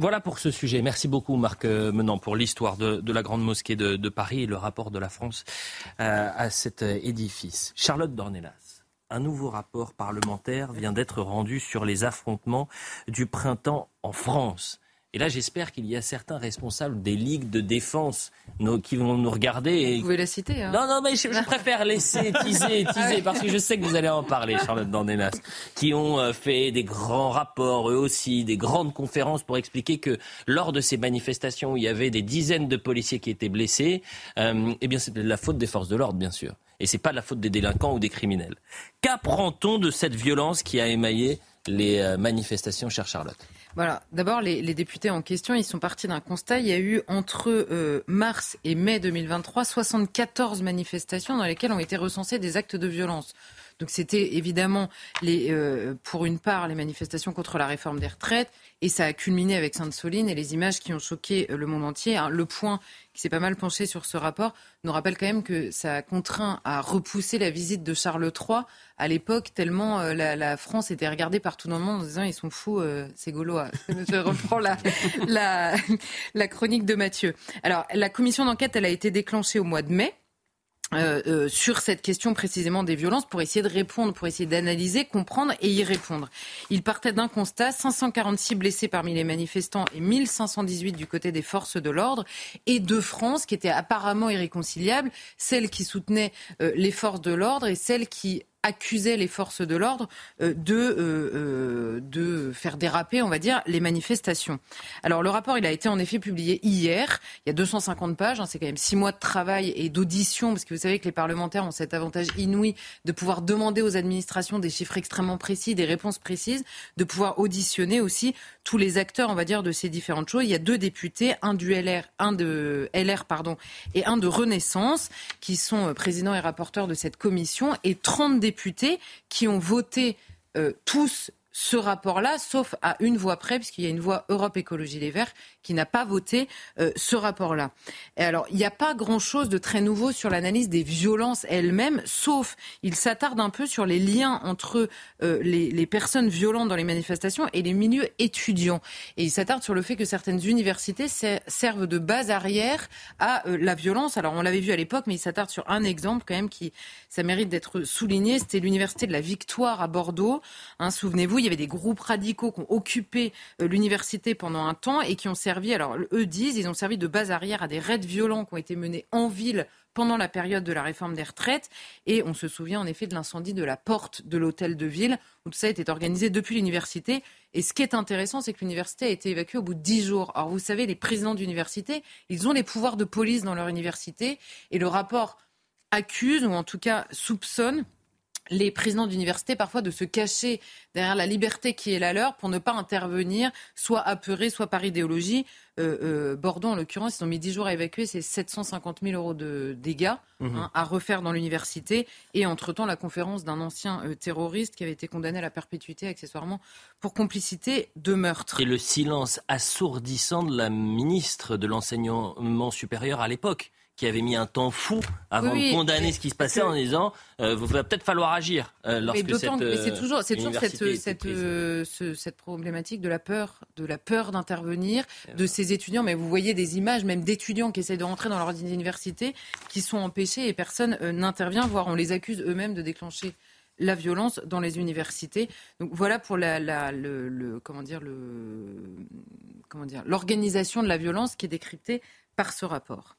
Voilà pour ce sujet. Merci beaucoup Marc euh, Menant pour l'histoire de, la Grande Mosquée de, Paris et le rapport de la France euh, à cet euh, édifice. Charlotte Dornelas, un nouveau rapport parlementaire vient d'être rendu sur les affrontements du printemps en France. Et là, j'espère qu'il y a certains responsables des ligues de défense qui vont nous regarder. Vous pouvez la citer. Hein. Non, non, mais je, préfère laisser teaser, teaser, parce que je sais que vous allez en parler, Charlotte Dandenas, qui ont euh, fait des grands rapports, eux aussi, des grandes conférences pour expliquer que lors de ces manifestations où il y avait des dizaines de policiers qui étaient blessés, euh, eh bien, c'était la faute des forces de l'ordre, bien sûr. Et c'est pas la faute des délinquants ou des criminels. Qu'apprend-on de cette violence qui a émaillé les euh, manifestations, chère Charlotte? Voilà. D'abord, les, députés en question, ils sont partis d'un constat. Il y a eu entre euh, mars et mai 2023 74 manifestations dans lesquelles ont été recensés des actes de violence. Donc c'était évidemment les, euh, pour une part les manifestations contre la réforme des retraites et ça a culminé avec Sainte-Soline et les images qui ont choqué euh, le monde entier. Hein, le point qui s'est pas mal penché sur ce rapport nous rappelle quand même que ça a contraint à repousser la visite de Charles III à l'époque tellement euh, la, France était regardée partout dans le monde en disant ils sont fous ces Gaulois. Je reprends la, la, la chronique de Mathieu. Alors la commission d'enquête elle a été déclenchée au mois de mai. Euh, euh, sur cette question précisément des violences pour essayer de répondre, pour essayer d'analyser, comprendre et y répondre. Il partait d'un constat 546 blessés parmi les manifestants et 1518 du côté des forces de l'ordre et deux France qui étaient apparemment irréconciliables, celle qui soutenait euh, les forces de l'ordre et celle qui accusait les forces de l'ordre de, de faire déraper, on va dire, les manifestations. Alors le rapport, il a été en effet publié hier. Il y a 250 pages. Hein, c'est quand même six mois de travail et d'audition, parce que vous savez que les parlementaires ont cet avantage inouï de pouvoir demander aux administrations des chiffres extrêmement précis, des réponses précises, de pouvoir auditionner aussi tous les acteurs, on va dire, de ces différentes choses. Il y a deux députés, un du LR, un de LR, pardon, et un de Renaissance, qui sont euh, présidents et rapporteurs de cette commission, et 30 députés qui ont voté euh, tous ce rapport-là, sauf à une voix près, puisqu'il y a une voix Europe Écologie Les Verts qui n'a pas voté euh, ce rapport-là. Et alors, il n'y a pas grand-chose de très nouveau sur l'analyse des violences elles-mêmes, sauf il s'attarde un peu sur les liens entre euh, les, personnes violentes dans les manifestations et les milieux étudiants. Et il s'attarde sur le fait que certaines universités servent de base arrière à euh, la violence. Alors, on l'avait vu à l'époque, mais il s'attarde sur un exemple quand même qui, ça mérite d'être souligné. C'était l'université de la Victoire à Bordeaux. Hein, Souvenez-vous, avait des groupes radicaux qui ont occupé l'université pendant un temps et qui ont servi alors eux disent, ils ont servi de base arrière à des raids violents qui ont été menés en ville pendant la période de la réforme des retraites. Et on se souvient en effet de l'incendie de la porte de l'hôtel de ville, où tout ça était organisé depuis l'université. Et ce qui est intéressant, c'est que l'université a été évacuée au bout de dix jours. Alors vous savez, les présidents d'université, ils ont les pouvoirs de police dans leur université. Et le rapport accuse, ou en tout cas soupçonne, les présidents d'université parfois de se cacher derrière la liberté qui est la leur pour ne pas intervenir, soit apeurés, soit par idéologie. Euh, euh, Bordeaux, en l'occurrence, ils ont mis 10 jours à évacuer, c'est 750 000 euros de dégâts mhm. hein, à refaire dans l'université. Et entre-temps, la conférence d'un ancien euh, terroriste qui avait été condamné à la perpétuité accessoirement pour complicité de meurtre. Et le silence assourdissant de la ministre de l'enseignement supérieur à l'époque qui avait mis un temps fou avant de condamner ce qui se passait en disant euh, il va peut-être falloir agir euh, lorsque cette mais c'est toujours, c'est toujours cette, cette, euh, cette, problématique de la peur, de la peur d'intervenir de ces étudiants. Mais vous voyez des images même d'étudiants qui essaient de rentrer dans leur université, qui sont empêchés et personne n'intervient, voire on les accuse eux-mêmes de déclencher la violence dans les universités. Donc voilà pour la, la le, le, comment dire le comment dire l'organisation de la violence qui est décryptée par ce rapport.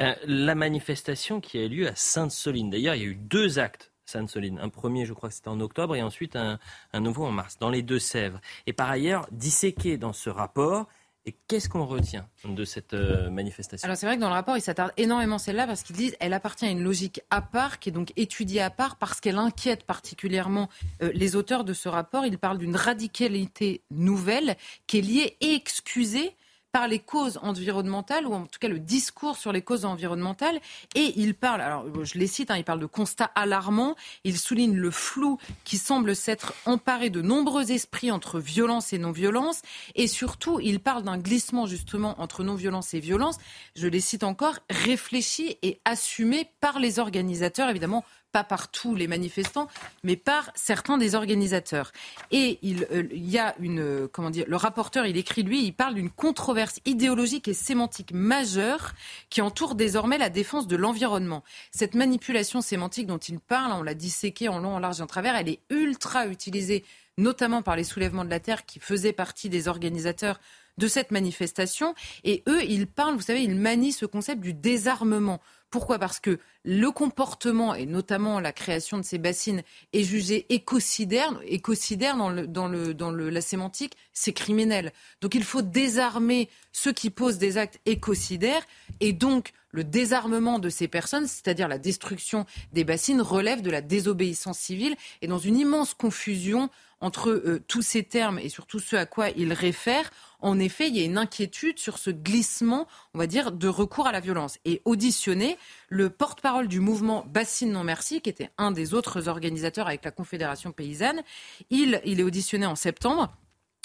Euh, la manifestation qui a eu lieu à Sainte-Soline. D'ailleurs, il y a eu deux actes. Sainte-Soline. Un premier, je crois que c'était en octobre, et ensuite un, nouveau en mars, dans les Deux-Sèvres. Et par ailleurs, disséqué dans ce rapport, et qu'est-ce qu'on retient de cette euh, manifestation? Alors c'est vrai que dans le rapport, il s'attarde énormément celle-là parce qu'ils disent qu'elle appartient à une logique à part, qui est donc étudiée à part parce qu'elle inquiète particulièrement euh, les auteurs de ce rapport. Ils parlent d'une radicalité nouvelle qui est liée et excusée par les causes environnementales, ou en tout cas le discours sur les causes environnementales. Et il parle, alors je les cite, hein, il parle de constats alarmants, il souligne le flou qui semble s'être emparé de nombreux esprits entre violence et non-violence, et surtout il parle d'un glissement justement entre non-violence et violence, je les cite encore, réfléchi et assumé par les organisateurs, évidemment pas par tous les manifestants, mais par certains des organisateurs. Et il, euh, y a une, euh, comment dire, le rapporteur, il écrit lui, il parle d'une controverse idéologique et sémantique majeure qui entoure désormais la défense de l'environnement. Cette manipulation sémantique dont il parle, on l'a disséquée en long, en large et en travers, elle est ultra utilisée notamment par les soulèvements de la terre qui faisaient partie des organisateurs de cette manifestation. Et eux, ils parlent, vous savez, ils manient ce concept du désarmement. Pourquoi? Parce que le comportement, et notamment la création de ces bassines, est jugé écocidaire. Écocidaire, dans, le, dans, le, dans le, la sémantique, c'est criminel. Donc il faut désarmer ceux qui posent des actes écocidaires. Et donc, le désarmement de ces personnes, c'est-à-dire la destruction des bassines, relève de la désobéissance civile et dans une immense confusion entre euh, tous ces termes et surtout ce à quoi ils réfèrent, en effet, il y a une inquiétude sur ce glissement, on va dire, de recours à la violence. Et auditionné, le porte-parole du mouvement Bassine Non Merci, qui était un des autres organisateurs avec la Confédération paysanne, il, est auditionné en septembre.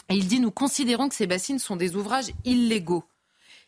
Et il dit Nous considérons que ces bassines sont des ouvrages illégaux.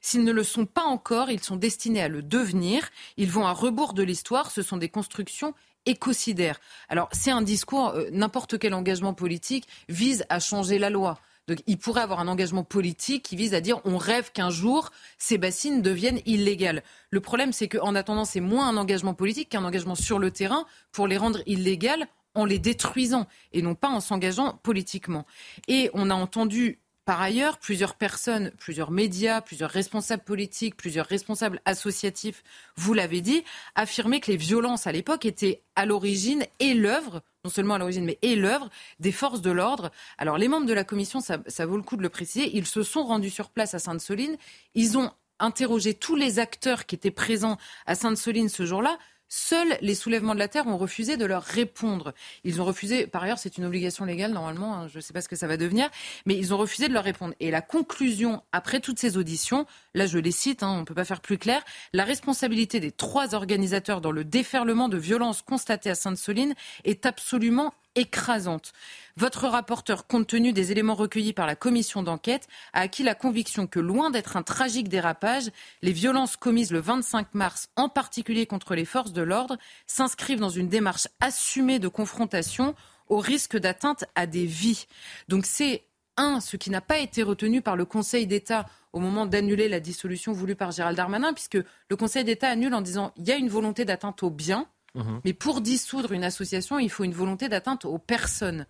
S'ils ne le sont pas encore, ils sont destinés à le devenir. Ils vont à rebours de l'histoire. Ce sont des constructions écocidaires. Alors, c'est un discours, euh, n'importe quel engagement politique vise à changer la loi. Donc il pourrait avoir un engagement politique qui vise à dire on rêve qu'un jour ces bassines deviennent illégales. Le problème c'est qu'en attendant c'est moins un engagement politique qu'un engagement sur le terrain pour les rendre illégales en les détruisant et non pas en s'engageant politiquement. Et on a entendu par ailleurs, plusieurs personnes, plusieurs médias, plusieurs responsables politiques, plusieurs responsables associatifs, vous l'avez dit, affirmaient que les violences à l'époque étaient à l'origine et l'œuvre non seulement à l'origine, mais et l'œuvre des forces de l'ordre. Alors les membres de la commission, ça, vaut le coup de le préciser, ils se sont rendus sur place à Sainte-Soline, ils ont interrogé tous les acteurs qui étaient présents à Sainte-Soline ce jour-là. Seuls les soulèvements de la terre ont refusé de leur répondre. Ils ont refusé, par ailleurs, c'est une obligation légale normalement, hein, je ne sais pas ce que ça va devenir, mais ils ont refusé de leur répondre. Et la conclusion, après toutes ces auditions, là je les cite, hein, on ne peut pas faire plus clair, la responsabilité des trois organisateurs dans le déferlement de violences constatées à Sainte-Soline est absolument écrasante. Votre rapporteur, compte tenu des éléments recueillis par la commission d'enquête, a acquis la conviction que, loin d'être un tragique dérapage, les violences commises le 25 mars, en particulier contre les forces de l'ordre, s'inscrivent dans une démarche assumée de confrontation au risque d'atteinte à des vies. Donc c'est un, ce qui n'a pas été retenu par le Conseil d'État au moment d'annuler la dissolution voulue par Gérald Darmanin, puisque le Conseil d'État annule en disant il y a une volonté d'atteinte aux biens, Mhm. Mais pour dissoudre une association, il faut une volonté d'atteinte aux personnes.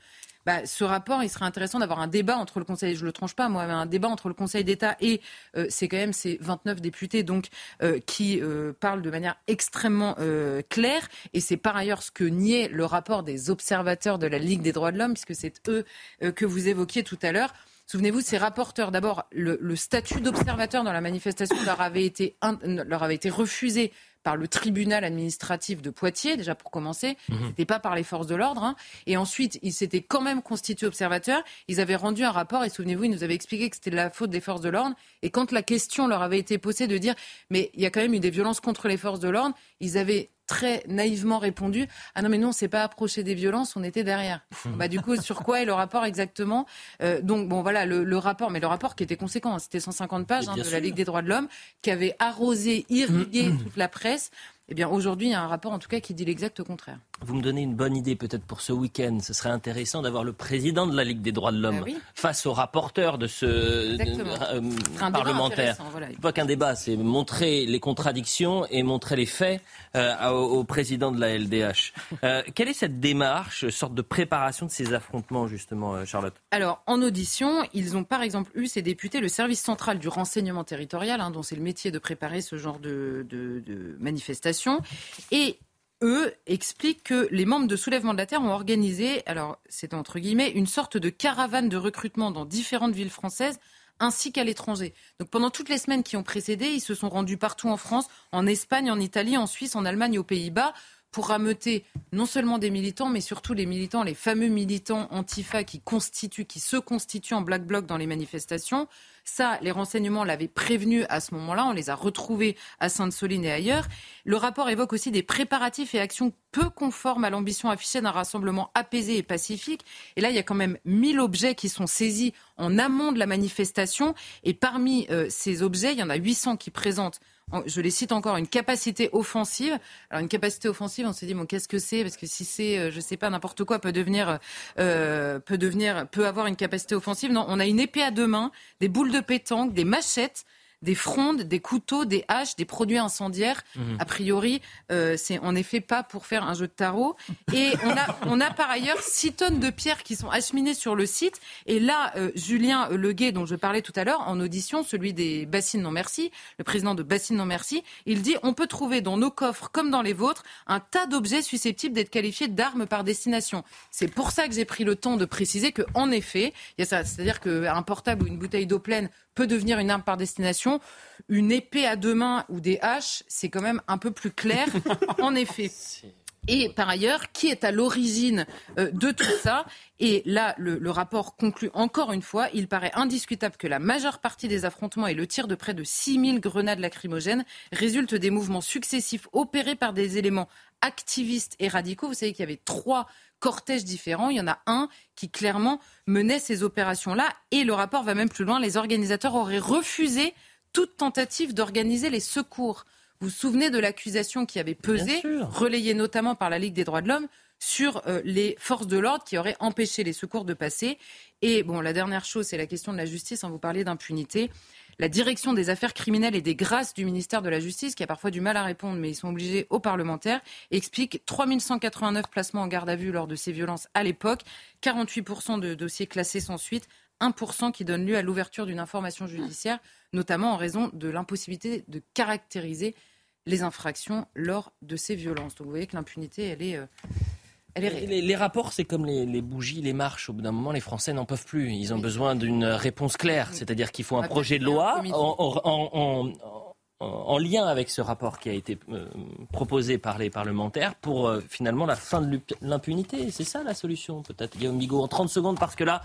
Bah, ce rapport, il serait intéressant d'avoir un débat entre le Conseil, je le tranche pas moi, mais un débat entre le Conseil d'État et euh, c'est quand même ces 29 députés donc euh, qui euh, parlent de manière extrêmement claire et c'est par ailleurs ce que niait le rapport des observateurs de la Ligue des droits de l'homme puisque c'est eux que vous évoquiez tout à l'heure. Souvenez-vous, ces rapporteurs, d'abord, le, le, statut d'observateur dans la manifestation leur avait été, leur avait été refusé par le tribunal administratif de Poitiers, déjà pour commencer. Mhm. C'était pas par les forces de l'ordre. Hein. Et ensuite, ils s'étaient quand même constitués observateurs. Ils avaient rendu un rapport et souvenez-vous, ils nous avaient expliqué que c'était la faute des forces de l'ordre. Et quand la question leur avait été posée de dire, mais il y a quand même eu des violences contre les forces de l'ordre, ils avaient très naïvement répondu Ah non, mais nous, on ne s'est pas approché des violences, on était derrière. bah, du coup, sur quoi est le rapport exactement? Euh, Donc, bon, voilà, le, rapport, mais le rapport qui était conséquent, hein, c'était 150 pages hein, de la Ligue des droits de l'homme, qui avait arrosé, irrigué toute la presse. Yes. Eh bien, aujourd'hui, il y a un rapport, en tout cas, qui dit l'exact contraire. Vous me donnez une bonne idée, peut-être pour ce week-end. Ce serait intéressant d'avoir le président de la Ligue des droits de l'homme ah face au rapporteur de ce euh, parlementaire. Voilà. Pas qu'un débat, c'est montrer les contradictions et montrer les faits euh, au, président de la LDH. Euh, quelle est cette démarche, sorte de préparation de ces affrontements, justement, Charlotte? Alors, en audition, ils ont par exemple eu, ces députés, le service central du renseignement territorial, hein, dont c'est le métier de préparer ce genre de, de, de manifestation et eux expliquent que les membres de Soulèvement de la Terre ont organisé, alors c'est entre guillemets, une sorte de caravane de recrutement dans différentes villes françaises ainsi qu'à l'étranger. Donc pendant toutes les semaines qui ont précédé, ils se sont rendus partout en France, en Espagne, en Italie, en Suisse, en Allemagne, aux Pays-Bas, pour rameuter non seulement des militants, mais surtout les militants, les fameux militants antifa qui constituent, qui se constituent en black bloc dans les manifestations. Ça, les renseignements l'avaient prévenu à ce moment-là. On les a retrouvés à Sainte-Soline et ailleurs. Le rapport évoque aussi des préparatifs et actions peu conformes à l'ambition affichée d'un rassemblement apaisé et pacifique. Et là, il y a quand même 1000 objets qui sont saisis en amont de la manifestation. Et parmi euh, ces objets, il y en a 800 qui présentent je les cite encore, une capacité offensive. Alors une capacité offensive, on s'est dit bon qu'est-ce que c'est? Parce que si c'est, euh, je sais pas, n'importe quoi peut devenir, euh, peut devenir, peut avoir une capacité offensive. Non, on a une épée à deux mains, des boules de pétanque, des machettes, des frondes, des couteaux, des haches, des produits incendiaires. Mhm. A priori, euh, c'est en effet pas pour faire un jeu de tarot. Et on a, on a par ailleurs 6 tonnes de pierres qui sont acheminées sur le site. Et là, euh, Julien Leguet, dont je parlais tout à l'heure, en audition, celui des Bassines Non Merci, le président de Bassines Non Merci, il dit on peut trouver dans nos coffres comme dans les vôtres un tas d'objets susceptibles d'être qualifiés d'armes par destination. C'est pour ça que j'ai pris le temps de préciser que, en effet, il y a ça, c'est-à-dire qu'un portable ou une bouteille d'eau pleine peut devenir une arme par destination. Une épée à deux mains ou des haches, c'est quand même un peu plus clair, en effet. Et par ailleurs, qui est à l'origine euh, de tout ça? Et là, le, le, rapport conclut encore une fois, il paraît indiscutable que la majeure partie des affrontements et le tir de près de 6000 grenades lacrymogènes résultent des mouvements successifs opérés par des éléments activistes et radicaux. Vous savez qu'il y avait trois cortèges différents. Il y en a un qui clairement menait ces opérations-là. Et le rapport va même plus loin. Les organisateurs auraient refusé toute tentative d'organiser les secours. Vous vous souvenez de l'accusation qui avait pesé, relayée notamment par la Ligue des droits de l'homme, sur euh, les forces de l'ordre qui auraient empêché les secours de passer. Et bon, la dernière chose, c'est la question de la justice. On vous parlait d'impunité la direction des affaires criminelles et des grâces du ministère de la Justice, qui a parfois du mal à répondre, mais ils sont obligés aux parlementaires, explique 3189 placements en garde à vue lors de ces violences à l'époque, 48% de dossiers classés sans suite, 1% qui donne lieu à l'ouverture d'une information judiciaire, notamment en raison de l'impossibilité de caractériser les infractions lors de ces violences. Donc vous voyez que l'impunité, elle est... Euh, Les, rapports, c'est comme les, bougies, les marches. Au bout d'un moment, les Français n'en peuvent plus. Ils ont besoin d'une réponse claire. C'est-à-dire qu'il faut un projet de loi en, lien avec ce rapport qui a été euh, proposé par les parlementaires pour euh, finalement la fin de l'impunité. C'est ça la solution, peut-être, Guillaume Bigot, en 30 secondes, parce que là,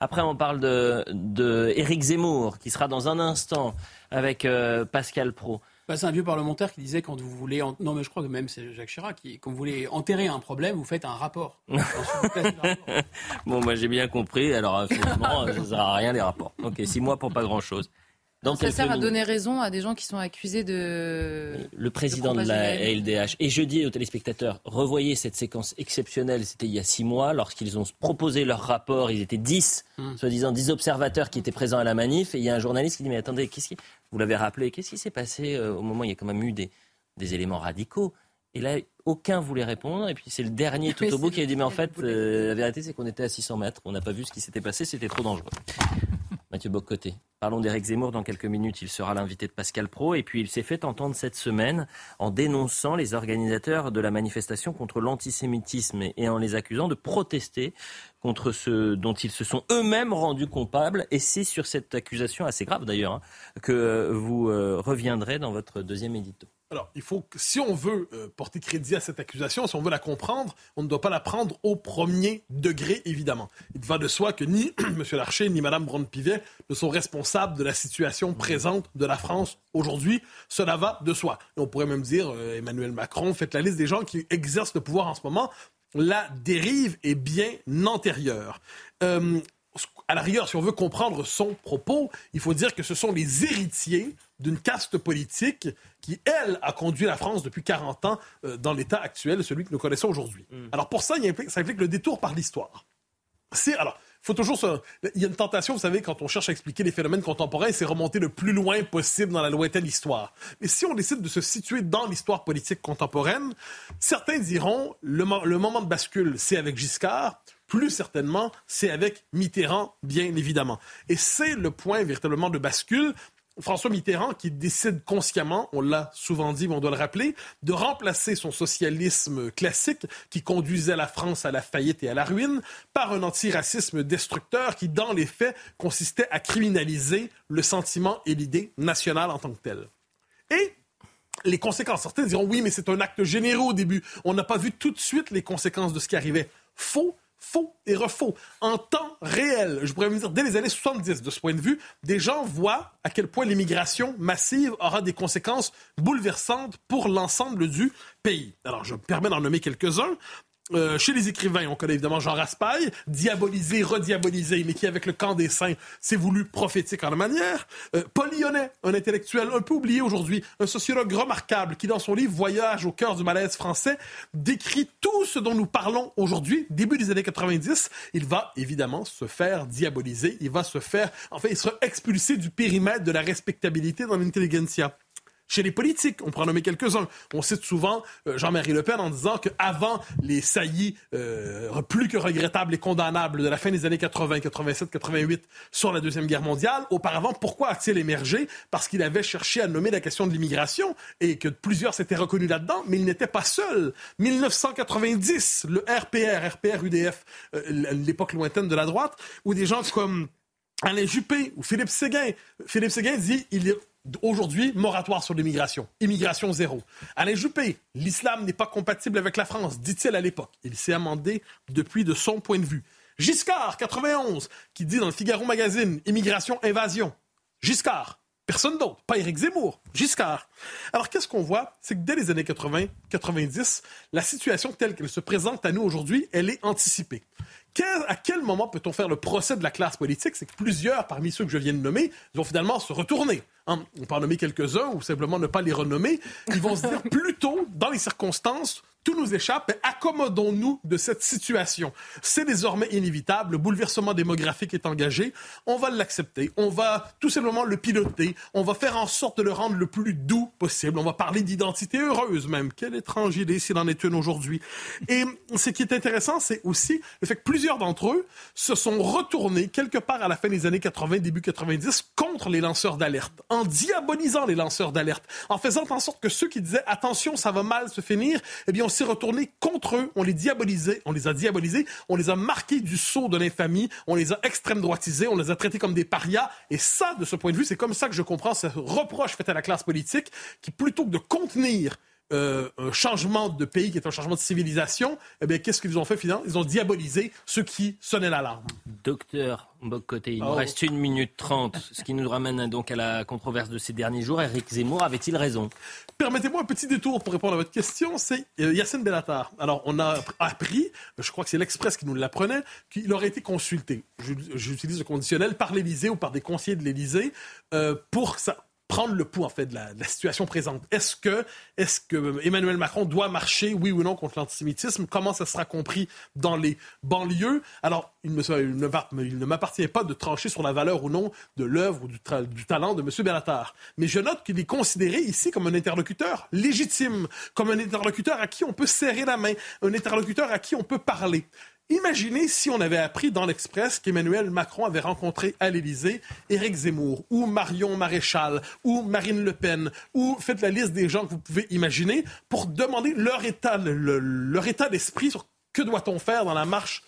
après, on parle de, de Zemmour, qui sera dans un instant avec euh, Pascal Pro. Bah, c'est un vieux parlementaire qui disait quand vous voulez. Non, mais je crois que même c'est Jacques Chirac qui, quand vous voulez enterrer un problème, vous faites un rapport. bon, moi j'ai bien compris. Alors, finalement, ça ne sert à rien les rapports. Ok, six mois pour pas grand-chose. Ça sert à donner raison à des gens qui sont accusés de. Le président de, la LDH. Et je dis aux téléspectateurs, revoyez cette séquence exceptionnelle, c'était il y a six mois, lorsqu'ils ont proposé leur rapport, ils étaient dix, hmm. soi-disant dix observateurs qui étaient présents à la manif, et il y a un journaliste qui dit, mais attendez, qu'est-ce qui vous l'avez rappelé, qu'est-ce qui s'est passé euh, au moment où il y a quand même eu des, éléments radicaux? Et là, aucun voulait répondre. Et puis c'est le dernier tout au bout qui a dit Mais en fait, euh, la vérité, c'est qu'on était à 600 mètres. On n'a pas vu ce qui s'était passé. C'était trop dangereux. Mathieu Boccoté. Parlons d'Éric Zemmour dans quelques minutes. Il sera l'invité de Pascal Pro. Et puis il s'est fait entendre cette semaine en dénonçant les organisateurs de la manifestation contre l'antisémitisme et en les accusant de protester contre ce dont ils se sont eux-mêmes rendus coupables. Et c'est sur cette accusation assez grave d'ailleurs hein, que vous euh, reviendrez dans votre deuxième édito. Alors, il faut que, si on veut euh, porter crédit à cette accusation, si on veut la comprendre, on ne doit pas la prendre au premier degré, évidemment. Il va de soi que ni M. Larcher ni Mme Braun-Pivet ne sont responsables de la situation présente de la France aujourd'hui. Cela va de soi. Et on pourrait même dire, euh, Emmanuel Macron, faites la liste des gens qui exercent le pouvoir en ce moment. La dérive est bien antérieure. Euh, à la rigueur, si on veut comprendre son propos, il faut dire que ce sont les héritiers d'une caste politique qui, elle, a conduit la France depuis 40 ans euh, dans l'état actuel, celui que nous connaissons aujourd'hui. Mm. Alors pour ça, il implique, ça implique le détour par l'histoire. C'est alors, faut toujours il y a une tentation, vous savez, quand on cherche à expliquer les phénomènes contemporains, c'est remonter le plus loin possible dans la lointaine histoire. Mais si on décide de se situer dans l'histoire politique contemporaine, certains diront le, le moment de bascule, c'est avec Giscard. Plus certainement, c'est avec Mitterrand, bien évidemment. Et c'est le point véritablement de bascule François Mitterrand qui décide consciemment, on l'a souvent dit, mais on doit le rappeler, de remplacer son socialisme classique qui conduisait la France à la faillite et à la ruine par un antiracisme destructeur qui, dans les faits, consistait à criminaliser le sentiment et l'idée nationale en tant que telle. Et les conséquences, certains diront oui, mais c'est un acte généreux au début. On n'a pas vu tout de suite les conséquences de ce qui arrivait. Faux faux et refaux. En temps réel, je pourrais vous dire, dès les années 70, de ce point de vue, des gens voient à quel point l'immigration massive aura des conséquences bouleversantes pour l'ensemble du pays. Alors, je me permets d'en nommer quelques-uns. Euh, chez les écrivains, on connaît évidemment Jean Raspail, diabolisé, rediabolisé, mais qui, avec le camp des saints, s'est voulu prophétique en la manière. Euh, Paul Lyonnais, un intellectuel un peu oublié aujourd'hui, un sociologue remarquable qui, dans son livre Voyage au cœur du malaise français, décrit tout ce dont nous parlons aujourd'hui, début des années 90. Il va évidemment se faire diaboliser, il va se faire, enfin, il sera expulsé du périmètre de la respectabilité dans l'intelligentsia. Chez les politiques, on en nommer quelques-uns. On cite souvent euh, Jean-Marie Le Pen en disant qu'avant les saillies euh, plus que regrettables et condamnables de la fin des années 80, 87, 88 sur la Deuxième Guerre mondiale, auparavant, pourquoi a-t-il émergé? Parce qu'il avait cherché à nommer la question de l'immigration et que plusieurs s'étaient reconnus là-dedans, mais il n'était pas seul. 1990, le RPR, RPR-UDF, euh, l'époque lointaine de la droite, où des gens comme Alain Juppé ou Philippe Séguin, Philippe Séguin dit il est Aujourd'hui, moratoire sur l'immigration. Immigration zéro. Alain Juppé, l'islam n'est pas compatible avec la France, dit-il à l'époque. Il s'est amendé depuis de son point de vue. Giscard, 91, qui dit dans le Figaro Magazine, immigration, invasion. Giscard, personne d'autre, pas Éric Zemmour, Giscard. Alors qu'est-ce qu'on voit? C'est que dès les années 80, 90, la situation telle qu'elle se présente à nous aujourd'hui, elle est anticipée à quel moment peut-on faire le procès de la classe politique? C'est que plusieurs, parmi ceux que je viens de nommer, vont finalement se retourner. Hein, on peut en nommer quelques-uns ou simplement ne pas les renommer. Ils vont se dire plutôt, dans les circonstances, tout nous échappe, mais accommodons-nous de cette situation. C'est désormais inévitable, le bouleversement démographique est engagé, on va l'accepter, on va tout simplement le piloter, on va faire en sorte de le rendre le plus doux possible, on va parler d'identité heureuse même. Quelle étrange idée s'il en est une aujourd'hui. Et ce qui est intéressant, c'est aussi le fait que plusieurs d'entre eux se sont retournés quelque part à la fin des années 80, début 90, contre les lanceurs d'alerte, en diabolisant les lanceurs d'alerte, en faisant en sorte que ceux qui disaient attention, ça va mal se finir, eh bien, on s'est retourné contre eux, on les diabolisait, on les a diabolisés, on les a marqués du sceau de l'infamie, on les a extrême droitisés, on les a traités comme des parias. Et ça, de ce point de vue, c'est comme ça que je comprends ce reproche fait à la classe politique qui, plutôt que de contenir euh, un changement de pays qui est un changement de civilisation, eh bien, qu'est-ce qu'ils ont fait finalement? Ils ont diabolisé ceux qui sonnaient l'alarme. Docteur Mbokkote, il nous reste une minute trente, ce qui nous ramène donc à la controverse de ces derniers jours. Éric Zemmour avait-il raison? Permettez-moi un petit détour pour répondre à votre question. C'est euh, Yacine Bellatar. Alors, on a appris, je crois que c'est l'Express qui nous l'apprenait, qu'il aurait été consulté, j'utilise le conditionnel, par l'Élysée ou par des conseillers de l'Élysée euh, pour ça prendre le pouls en fait de la, situation présente. Est-ce que, est-ce que Emmanuel Macron doit marcher, oui ou non, contre l'antisémitisme? Comment ça sera compris dans les banlieues? Alors, il, ne m'appartient pas de trancher sur la valeur ou non de l'œuvre ou du, du, talent de M. Bellatar. Mais je note qu'il est considéré ici comme un interlocuteur légitime, comme un interlocuteur à qui on peut serrer la main, un interlocuteur à qui on peut parler. Imaginez si on avait appris dans l'Express qu'Emmanuel Macron avait rencontré à l'Élysée Éric Zemmour ou Marion Maréchal ou Marine Le Pen ou faites la liste des gens que vous pouvez imaginer pour demander leur état, leur état d'esprit sur que doit-on faire dans la marche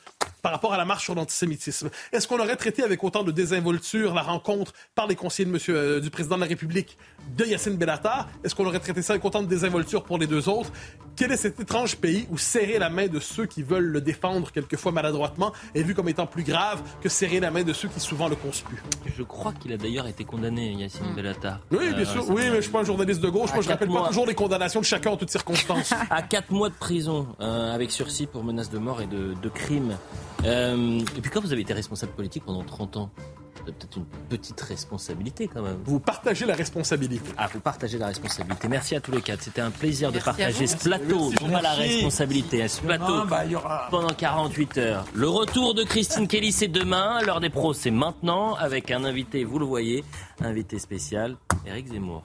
par rapport à la marche sur l'antisémitisme. Est-ce qu'on aurait traité avec autant de désinvolture la rencontre par les conseillers de monsieur, euh, du président de la République de Yacine Bellatar? Est-ce qu'on aurait traité ça avec autant de désinvolture pour les deux autres? Quel est cet étrange pays où serrer la main de ceux qui veulent le défendre quelquefois maladroitement est vu comme étant plus grave que serrer la main de ceux qui souvent le conspuent? Je crois qu'il a d'ailleurs été condamné, Yacine mm. Bellatar. Oui, bien euh, sûr. Oui, mais je ne suis pas un journaliste de gauche. Moi, je ne rappelle pas toujours les condamnations de chacun en toutes circonstances. à quatre mois de prison, euh, avec sursis pour menace de mort et de, de crime. Euh, et puis quand vous avez été responsable politique pendant 30 ans, vous avez peut-être une petite responsabilité quand même. Vous partagez la responsabilité. Ah, vous partagez la responsabilité. Merci à tous les quatre. C'était un plaisir de partager ce plateau, non pas la responsabilité, ce plateau bah, pendant 48 heures. Le retour de Christine Kelly, c'est demain. L'heure des pros, c'est maintenant, avec un invité, vous le voyez, invité spécial, Eric Zemmour.